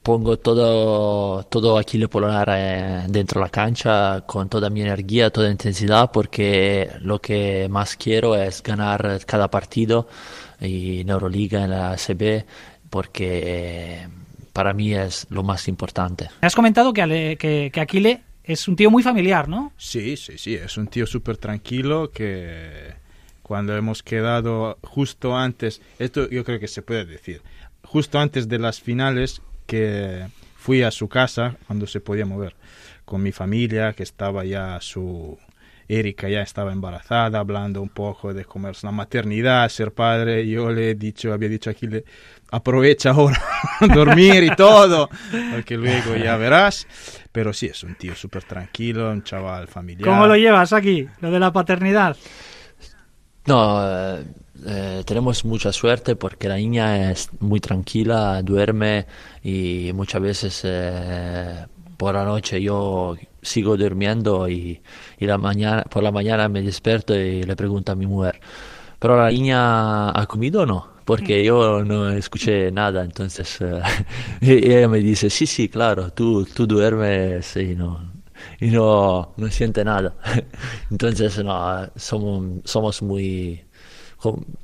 Speaker 11: pongo todo, todo Aquile Polonar eh, dentro la cancha con toda mi energía, toda intensidad, porque lo que más quiero es ganar cada partido y en Euroliga, en la CB, porque eh, para mí es lo más importante.
Speaker 1: Me has comentado que, Ale- que, que Aquile es un tío muy familiar, ¿no?
Speaker 13: Sí, sí, sí, es un tío súper tranquilo que cuando hemos quedado justo antes, esto yo creo que se puede decir, justo antes de las finales que fui a su casa cuando se podía mover con mi familia, que estaba ya su... Erika ya estaba embarazada, hablando un poco de cómo es la maternidad, ser padre. Yo le he dicho, había dicho aquí, le, aprovecha ahora dormir y todo, porque luego ya verás. Pero sí, es un tío súper tranquilo, un chaval familiar.
Speaker 1: ¿Cómo lo llevas aquí, lo de la paternidad?
Speaker 11: No, eh, tenemos mucha suerte porque la niña es muy tranquila, duerme y muchas veces eh, por la noche yo sigo durmiendo y, y la mañana, por la mañana me despierto y le pregunto a mi mujer, ¿pero la niña ha comido o no? Porque yo no escuché nada, entonces eh, y ella me dice, sí, sí, claro, tú, tú duermes y no, y no, no siente nada. Entonces, no, somos, somos muy,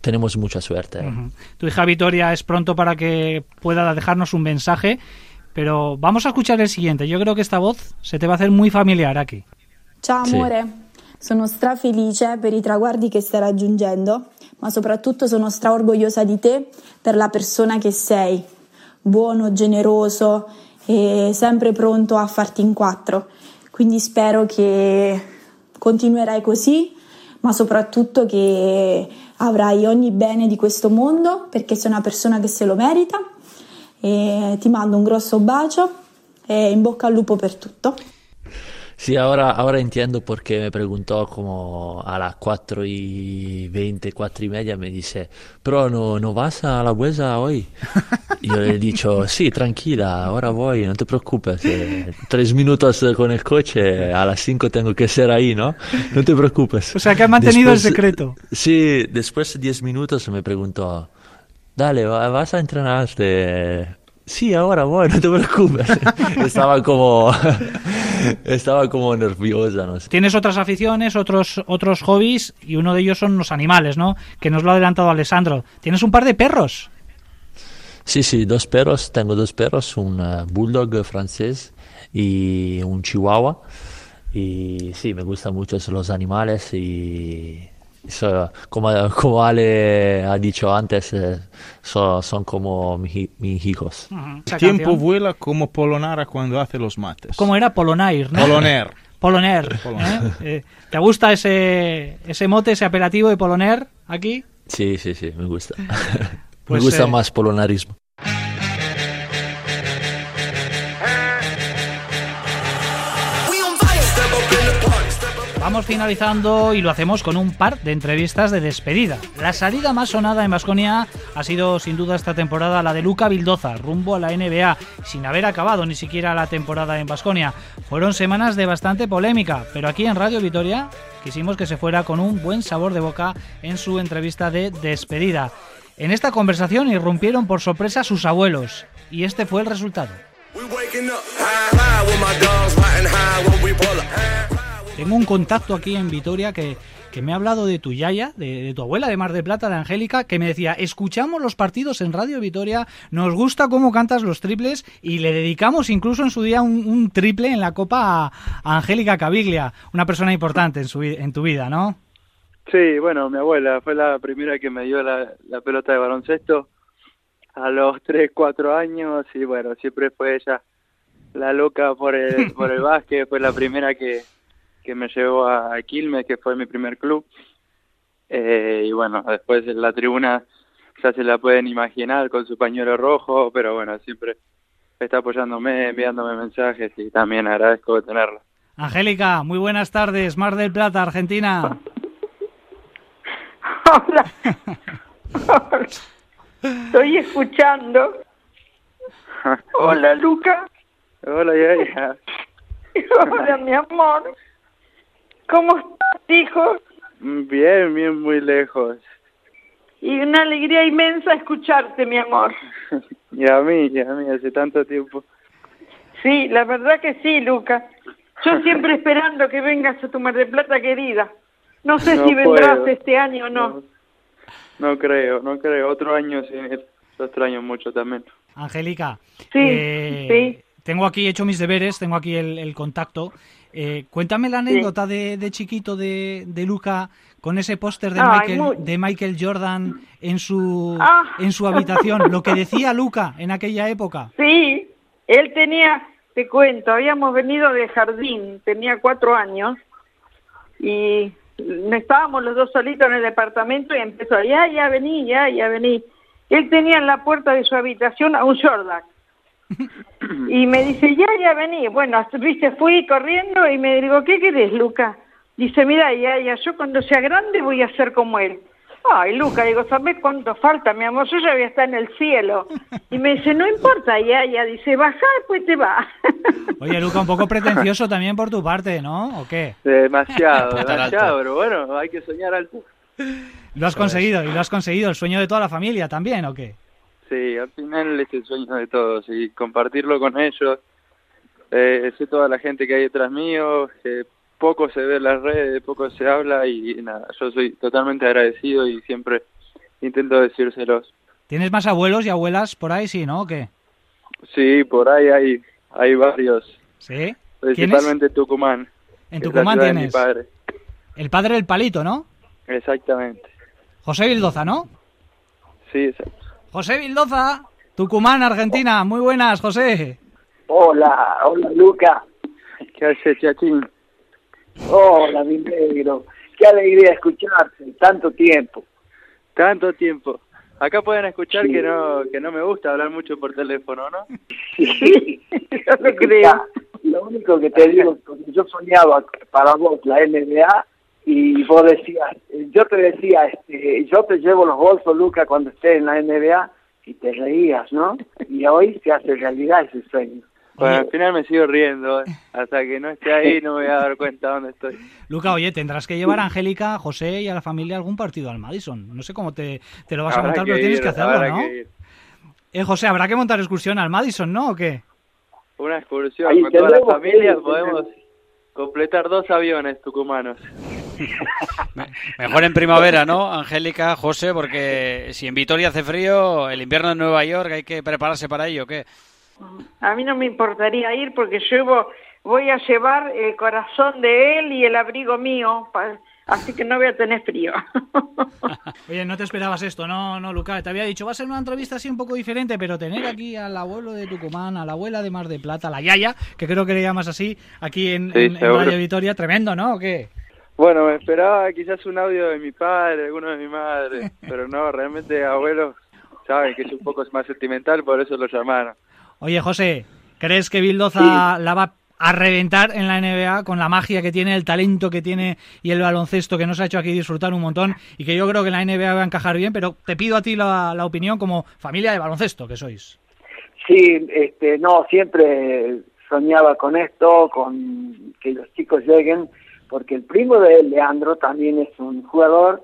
Speaker 11: tenemos mucha suerte.
Speaker 1: Ujú. Tu hija Vitoria es pronto para que pueda dejarnos un mensaje, pero vamos a escuchar el siguiente. Yo creo que esta voz se te va a hacer muy familiar aquí.
Speaker 24: Ciao amore, sono strafelice per i traguardi che stai raggiungendo, ma soprattutto sono straorgogliosa di te per la persona che sei, buono, generoso e sempre pronto a farti in quattro. Quindi spero che continuerai così, ma soprattutto che avrai ogni bene di questo mondo perché sei una persona che se lo merita. E ti mando un grosso bacio e in bocca al lupo per tutto.
Speaker 11: Sí, ahora, ahora entiendo por qué me preguntó como a las 4 y 20, 4 y media, me dice, pero no, no vas a la huesa hoy. Y yo le he dicho, sí, tranquila, ahora voy, no te preocupes. eh, tres minutos con el coche, a las 5 tengo que ser ahí, ¿no? No te preocupes.
Speaker 1: O sea, que has mantenido el
Speaker 11: Después-
Speaker 1: secreto.
Speaker 11: Sí, después de 10 minutos me preguntó, dale, va- vas a entrenarte. Sí, ahora voy, no te preocupes. estaba como, estaba como nerviosa, no sé.
Speaker 1: Tienes otras aficiones, otros, otros hobbies, y uno de ellos son los animales, ¿no? Que nos lo ha adelantado Alessandro. Tienes un par de perros.
Speaker 11: Sí, sí, dos perros, tengo dos perros, un bulldog francés y un chihuahua. Y sí, me gustan mucho los animales y so- como, como Ale ha dicho antes, eh, so- son como mi- mis hijos.
Speaker 1: Esa
Speaker 13: El tiempo
Speaker 1: canción.
Speaker 13: vuela como Polonara cuando hace los mates.
Speaker 1: ¿Cómo era? Polonair, ¿no?
Speaker 13: Poloner.
Speaker 1: Poloner.
Speaker 13: Poloner.
Speaker 1: ¿eh? Eh, ¿Te gusta ese, ese mote, ese apelativo de Poloner aquí?
Speaker 11: Sí, sí, sí, me gusta.
Speaker 1: Pues,
Speaker 11: me gusta
Speaker 1: eh,
Speaker 11: más polonarismo.
Speaker 1: Vamos finalizando y lo hacemos con un par de entrevistas de despedida. La salida más sonada en Vasconia ha sido sin duda esta temporada la de Luca Vildoza, rumbo a la NBA, sin haber acabado ni siquiera la temporada en Vasconia. Fueron semanas de bastante polémica, pero aquí en Radio Vitoria quisimos que se fuera con un buen sabor de boca en su entrevista de despedida. En esta conversación irrumpieron por sorpresa sus abuelos, y este fue el resultado. Tengo un contacto aquí en Vitoria que, que me ha hablado de tu yaya, de, de tu abuela de Mar de Plata, de Angélica, que me decía, escuchamos los partidos en Radio Vitoria, nos gusta cómo cantas los triples y le dedicamos incluso en su día un, un triple en la Copa a, a Angélica Caviglia, una persona importante en, su, en tu vida, ¿no?
Speaker 25: Sí, bueno, mi abuela fue la primera que me dio la, la pelota de baloncesto a los 3, 4 años y bueno, siempre fue ella la loca por el, por el básquet, fue la primera que, que me llevó a Quilmes, que fue mi primer club. Eh, y bueno, después en la tribuna ya se la pueden imaginar con su pañuelo rojo, pero bueno, siempre está apoyándome, enviándome mensajes y también agradezco de tenerla.
Speaker 1: Angélica, muy buenas tardes, Mar del Plata, Argentina.
Speaker 26: Hola. Hola. Estoy escuchando. Hola, Luca.
Speaker 25: Hola, Yaya.
Speaker 26: Hola, mi amor. ¿Cómo estás, hijo?
Speaker 25: Bien, bien, muy lejos.
Speaker 26: Y una alegría inmensa escucharte, mi amor.
Speaker 25: Y a mí, y a mí, hace tanto tiempo.
Speaker 26: Sí, la verdad que sí, Luca. Yo siempre esperando que vengas a tu Mar del Plata querida. No sé
Speaker 25: No
Speaker 26: si vendrás
Speaker 25: puedo.
Speaker 26: este año o no.
Speaker 25: No creo, no creo. Otro año sin ir. Yo extraño mucho también.
Speaker 1: Angélica,
Speaker 26: Sí,
Speaker 1: eh,
Speaker 26: sí.
Speaker 1: tengo aquí hecho mis deberes, tengo aquí el, el contacto. Eh, cuéntame la anécdota de, de chiquito de, de Luca con ese póster de, Michael,
Speaker 26: muy-
Speaker 1: de Michael Jordan en su,
Speaker 26: Ah.
Speaker 1: en su habitación. Lo que decía Luca en aquella época.
Speaker 26: Sí, él tenía, te cuento, habíamos venido de jardín, tenía cuatro años y estábamos los dos solitos en el departamento y empezó, ya, ya vení, ya, ya vení. Él tenía en la puerta de su habitación a un Jordan y me dice, ya, ya vení. Bueno, viste, fui corriendo y me digo, ¿qué querés, Luca? Dice, mira, ya, ya, yo cuando sea grande voy a ser como él. Ay, Luca, digo, ¿sabes cuánto falta, mi amor? Yo ya voy a estar en el cielo. Y me dice, no importa, ya, ya. Dice, baja, pues te va.
Speaker 1: Oye, Luca, un poco pretencioso también por tu parte, ¿no? ¿O qué?
Speaker 25: Demasiado, demasiado, pero bueno, hay que soñar alto.
Speaker 1: Lo has conseguido, y lo has conseguido, el sueño de toda la familia también, ¿o qué?
Speaker 25: Sí, al final es el sueño de todos y compartirlo con ellos. Eh, sé toda la gente que hay detrás mío, que poco se ve en las redes, poco se habla y nada, yo soy totalmente agradecido y siempre intento decírselos.
Speaker 1: ¿Tienes más abuelos y abuelas por ahí, sí, no? ¿O qué?
Speaker 25: Sí, por ahí hay, hay varios,
Speaker 1: ¿Sí?
Speaker 25: principalmente Tucumán.
Speaker 1: En Tucumán
Speaker 25: ciudad de
Speaker 1: tienes.
Speaker 25: mi padre.
Speaker 1: El padre del palito, ¿no?
Speaker 25: Exactamente,
Speaker 1: José Bildoza, ¿no?
Speaker 25: sí, exacto.
Speaker 1: José Bildoza, Tucumán, Argentina. Muy buenas, José.
Speaker 27: Hola, hola Luca.
Speaker 25: ¿Qué haces, Chachín?
Speaker 27: Hola, mi negro. Qué alegría escucharte, tanto tiempo.
Speaker 25: Tanto tiempo. Acá pueden escuchar
Speaker 27: Sí.
Speaker 25: que no que no me gusta hablar mucho por teléfono, ¿no?
Speaker 27: Sí, yo lo creo. Lo único que te digo, porque yo soñaba para vos la NBA y vos decías, yo te decía, este, yo te llevo los bolsos, Luca, cuando estés en la NBA y te reías, ¿no? Y hoy se hace realidad ese sueño.
Speaker 25: Bueno, al final me sigo riendo. ¿eh? Hasta que no esté ahí no me voy a dar cuenta dónde estoy.
Speaker 1: Luca, oye, tendrás que llevar a Angélica, a José y a la familia a algún partido al Madison. No sé cómo te, te lo vas a
Speaker 25: Habrá que
Speaker 1: pero tienes que hacerlo, ¿no?
Speaker 25: que.
Speaker 1: Eh, José, habrá que montar excursión al Madison, ¿no? ¿O qué?
Speaker 25: Una excursión
Speaker 27: Ahí
Speaker 25: con toda la familia. Podemos completar dos aviones tucumanos.
Speaker 28: Mejor en primavera, ¿no, Angélica, José? Porque si en Vitoria hace frío, el invierno en Nueva York hay que prepararse para ello, ¿o ¿qué?
Speaker 26: A mí no me importaría ir porque yo voy a llevar el corazón de él y el abrigo mío, así que no voy a tener frío.
Speaker 1: Oye, no te esperabas esto, no, no, Luca. Te había dicho, va a ser una entrevista así un poco diferente, pero tener aquí al abuelo de Tucumán, a la abuela de Mar de Plata, la Yaya, que creo que le llamas así, aquí en,
Speaker 25: Sí,
Speaker 1: en- en
Speaker 25: seguro.
Speaker 1: Radio Vitoria, tremendo, ¿no? ¿O qué?
Speaker 25: Bueno, me esperaba quizás un audio de mi padre, alguno de mi madre, pero no, realmente abuelos saben que es un poco más sentimental, por eso lo llamaron.
Speaker 1: Oye, José, ¿crees que Bildoza la va a reventar en la NBA con la magia que tiene, el talento que tiene y el baloncesto que nos ha hecho aquí disfrutar un montón y que yo creo que en la NBA va a encajar bien, pero te pido a ti la, la opinión como familia de baloncesto que sois.
Speaker 27: Sí, este, no, siempre soñaba con esto, con que los chicos lleguen, porque el primo de él, Leandro, también es un jugador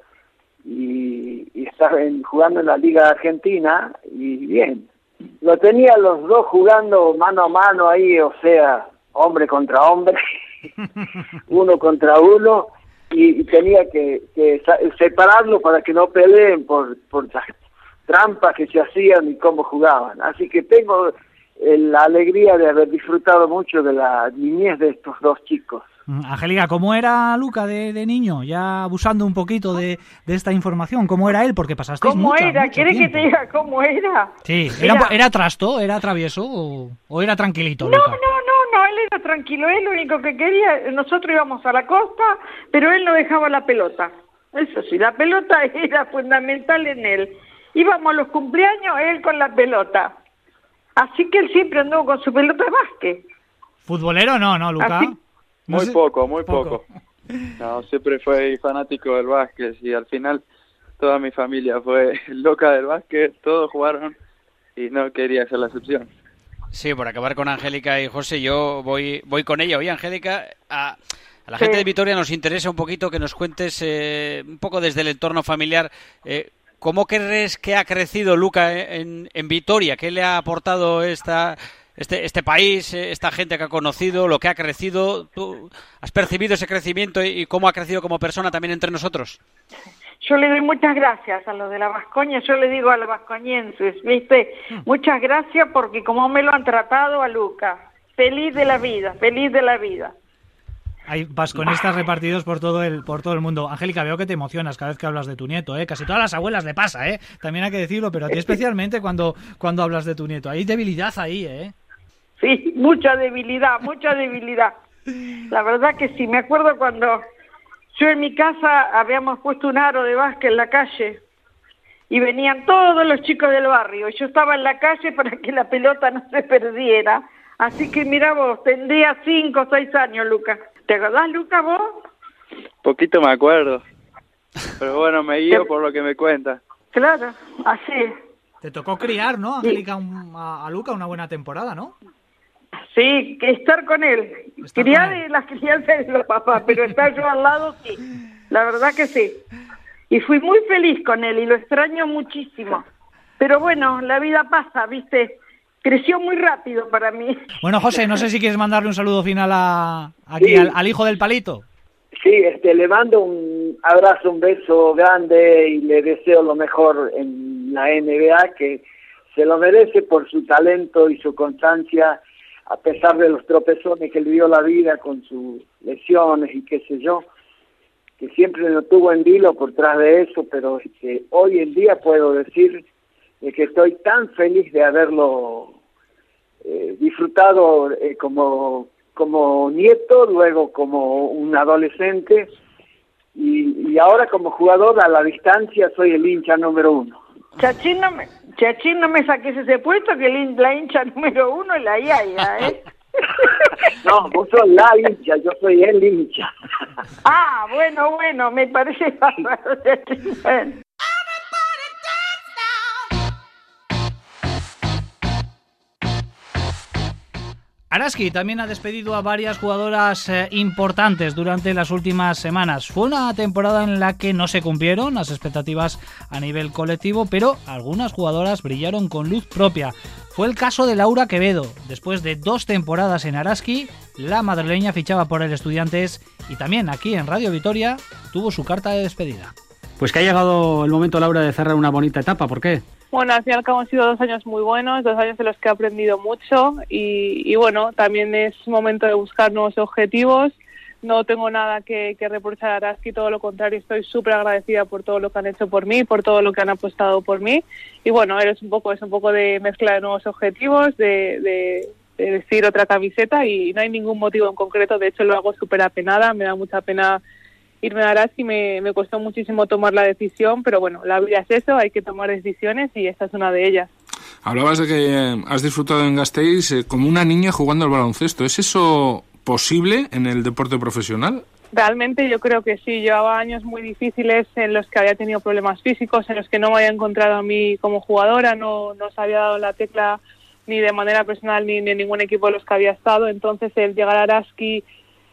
Speaker 27: y, y está en- jugando en la Liga Argentina y bien. Lo tenía los dos jugando mano a mano ahí, o sea, hombre contra hombre, uno contra uno, y, y tenía que, que separarlo para que no peleen por, por las trampas que se hacían y cómo jugaban. Así que tengo eh, la alegría de haber disfrutado mucho de la niñez de estos dos chicos.
Speaker 1: Mm, Angélica, ¿cómo era Luca de, de niño? Ya abusando un poquito de, de esta información, ¿cómo era él? Porque pasasteis
Speaker 26: ¿Cómo
Speaker 1: mucha-
Speaker 26: era? ¿Quieres que te diga cómo era?
Speaker 1: Sí, ¿era. ¿era trasto, era travieso o, o era tranquilito,
Speaker 26: No,
Speaker 1: Luca?
Speaker 26: no, no, no, él era tranquilo, él lo único que quería, nosotros íbamos a la costa, pero él no dejaba la pelota. Eso sí, la pelota era fundamental en él. Íbamos a los cumpleaños, él con la pelota. Así que él siempre anduvo con su pelota de básquet.
Speaker 1: ¿Futbolero no, no, Luca?
Speaker 26: Así-
Speaker 1: No
Speaker 25: Muy
Speaker 1: sé-
Speaker 25: poco, muy poco. No, siempre fui fanático del básquet y al final toda mi familia fue loca del básquet, todos jugaron y no quería ser la excepción.
Speaker 28: Sí, por acabar con Angélica y José, yo voy, voy con ella. Oye, Angélica, a, a la
Speaker 26: Sí.
Speaker 28: gente de Vitoria nos interesa un poquito que nos cuentes eh, un poco desde el entorno familiar. eh, ¿Cómo crees que ha crecido Luca en, en Vitoria? ¿Qué le ha aportado esta, este, este país, eh, esta gente que ha conocido, lo que ha crecido? ¿Tú has percibido ese crecimiento y, y cómo ha crecido como persona también entre nosotros?
Speaker 26: Yo le doy muchas gracias a los de la Vascoña, yo le digo a los vascoñenses, ¿viste? Muchas gracias porque como me lo han tratado a Luca. Feliz de la vida, feliz de la vida.
Speaker 1: Hay vasconistas repartidos por todo el por todo el mundo. Angélica, veo que te emocionas cada vez que hablas de tu nieto, ¿eh? Casi todas las abuelas le pasa, ¿eh? También hay que decirlo, pero a ti especialmente cuando, cuando hablas de tu nieto. Hay debilidad ahí, ¿eh?
Speaker 26: Sí, mucha debilidad, mucha debilidad. La verdad que sí, me acuerdo cuando yo en mi casa habíamos puesto un aro de básquet en la calle y venían todos los chicos del barrio. y Yo estaba en la calle para que la pelota no se perdiera. Así que mira vos, tendría cinco o seis años, Lucas. ¿Te acordás, Lucas, vos?
Speaker 25: Poquito me acuerdo. Pero bueno, me guío por lo que me cuenta.
Speaker 26: Claro, así.
Speaker 1: Te tocó criar, ¿no, Angélica, a, a Luca una buena temporada, ¿no?
Speaker 26: Sí, que estar con él. Criar de las crianzas de los papás, pero estar yo al lado, sí. La verdad que sí. Y fui muy feliz con él y lo extraño muchísimo. Pero bueno, la vida pasa, ¿viste? Creció muy rápido para mí.
Speaker 1: Bueno, José, no sé si quieres mandarle un saludo final a, aquí
Speaker 27: Sí.
Speaker 1: al, al hijo del palito.
Speaker 27: Sí, este, le mando un abrazo, un beso grande y le deseo lo mejor en la NBA, que se lo merece por su talento y su constancia, a pesar de los tropezones que le dio la vida con sus lesiones y qué sé yo, que siempre lo tuvo en vilo por tras de eso, pero hoy en día puedo decir de que estoy tan feliz de haberlo eh, disfrutado eh, como, como nieto, luego como un adolescente y ahora como jugador a la distancia soy el hincha número uno.
Speaker 26: Chachín, no me, Chachín, no me saques ese puesto, que la hincha número uno es la Yaya, ¿eh?
Speaker 27: No, vos sos la hincha, yo soy el hincha.
Speaker 26: Ah, bueno, bueno, me parece bárbaro, Chachín.
Speaker 1: Araski también ha despedido a varias jugadoras eh, importantes durante las últimas semanas. Fue una temporada en la que no se cumplieron las expectativas a nivel colectivo, pero algunas jugadoras brillaron con luz propia. Fue el caso de Laura Quevedo. Después de dos temporadas en Araski, la madrileña fichaba por el Estudiantes y también aquí en Radio Vitoria tuvo su carta de despedida.
Speaker 29: Pues que ha llegado el momento, Laura, de cerrar una bonita etapa. ¿Por qué?
Speaker 30: Bueno, al fin y al cabo han sido dos años muy buenos, dos años en los que he aprendido mucho y, bueno, también es momento de buscar nuevos objetivos. No tengo nada que, que reprochar a Araski, todo lo contrario, estoy súper agradecida por todo lo que han hecho por mí, por todo lo que han apostado por mí. Y bueno, es un poco, es un poco de mezcla de nuevos objetivos, de, de, de vestir otra camiseta y no hay ningún motivo en concreto, de hecho lo hago súper apenada, me da mucha pena irme a Araski, me, me costó muchísimo tomar la decisión, pero bueno, la vida es eso, hay que tomar decisiones y esta es una de ellas.
Speaker 31: Hablabas de que eh, has disfrutado en Gasteiz eh, como una niña jugando al baloncesto. ¿Es eso posible en el deporte profesional?
Speaker 30: Realmente yo creo que sí, llevaba años muy difíciles en los que había tenido problemas físicos, en los que no me había encontrado a mí como jugadora, no, no se había dado la tecla ni de manera personal ni en ningún equipo de los que había estado, entonces el llegar a Araski,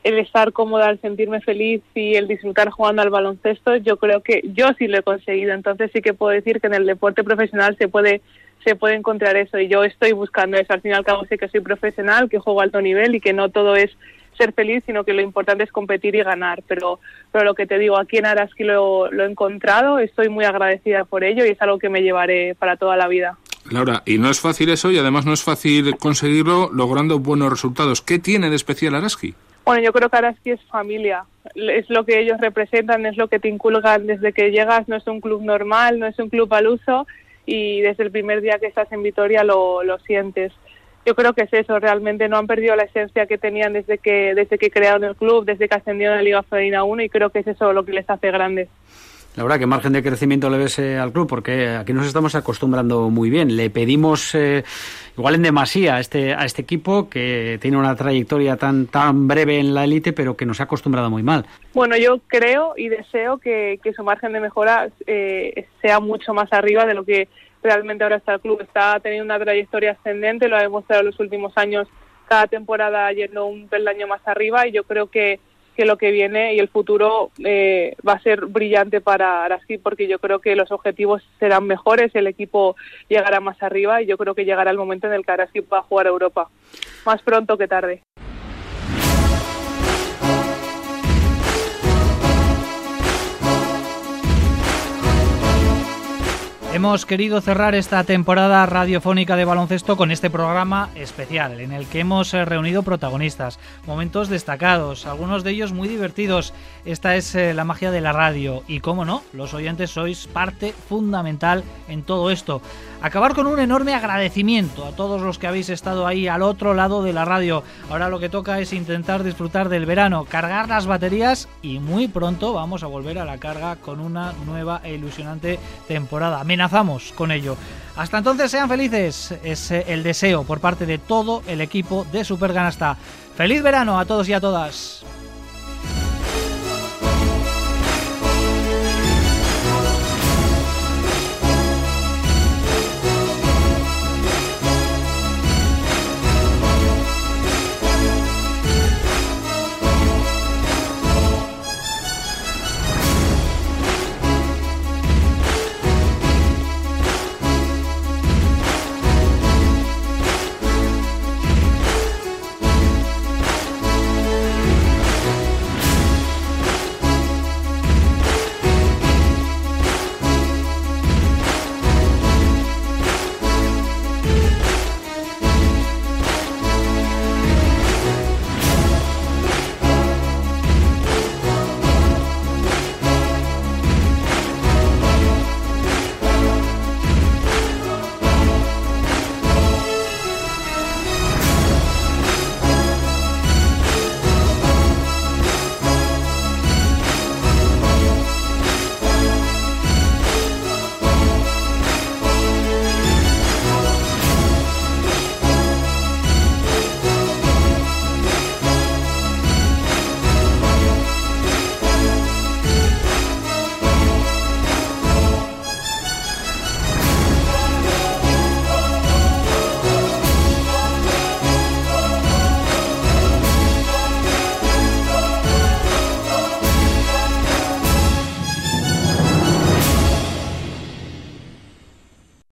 Speaker 30: el estar cómoda, el sentirme feliz y el disfrutar jugando al baloncesto, yo creo que yo sí lo he conseguido, entonces sí que puedo decir que en el deporte profesional se puede se puede encontrar eso y yo estoy buscando eso, al fin y al cabo sé que soy profesional, que juego a alto nivel y que no todo es ser feliz, sino que lo importante es competir y ganar. Pero, pero lo que te digo, aquí en Araski lo, lo he encontrado, estoy muy agradecida por ello y es algo que me llevaré para toda la vida.
Speaker 31: Laura, y no es fácil eso y además no es fácil conseguirlo logrando buenos resultados. ¿Qué tiene de especial Araski?
Speaker 30: Bueno, yo creo que Araski es familia, es lo que ellos representan, es lo que te inculcan desde que llegas, no es un club normal, no es un club al uso y desde el primer día que estás en Vitoria lo, lo sientes. Yo creo que es eso, realmente no han perdido la esencia que tenían desde que, desde que crearon el club, desde que ascendieron a la Liga Femenina 1 y creo que es eso lo que les hace grandes.
Speaker 29: Laura, ¿qué margen de crecimiento le ves eh, al club? Porque aquí nos estamos acostumbrando muy bien. Le pedimos eh, igual en demasía a este, a este equipo que tiene una trayectoria tan, tan breve en la élite, pero que nos ha acostumbrado muy mal.
Speaker 30: Bueno, yo creo y deseo que, que su margen de mejora eh, sea mucho más arriba de lo que realmente ahora está el club está teniendo una trayectoria ascendente, lo ha demostrado en los últimos años, cada temporada yendo un peldaño más arriba y yo creo que, que lo que viene y el futuro eh, va a ser brillante para Araski porque yo creo que los objetivos serán mejores, el equipo llegará más arriba y yo creo que llegará el momento en el que Araski va a jugar a Europa, más pronto que tarde.
Speaker 1: Hemos querido cerrar esta temporada radiofónica de baloncesto con este programa especial en el que hemos eh, reunido protagonistas, momentos destacados, algunos de ellos muy divertidos. Esta es eh, la magia de la radio y, como no, los oyentes sois parte fundamental en todo esto. Acabar con un enorme agradecimiento a todos los que habéis estado ahí al otro lado de la radio. Ahora lo que toca es intentar disfrutar del verano, cargar las baterías y muy pronto vamos a volver a la carga con una nueva e ilusionante temporada con ello. Hasta entonces sean felices, es eh, el deseo por parte de todo el equipo de Superganasta. ¡Feliz verano a todos y a todas!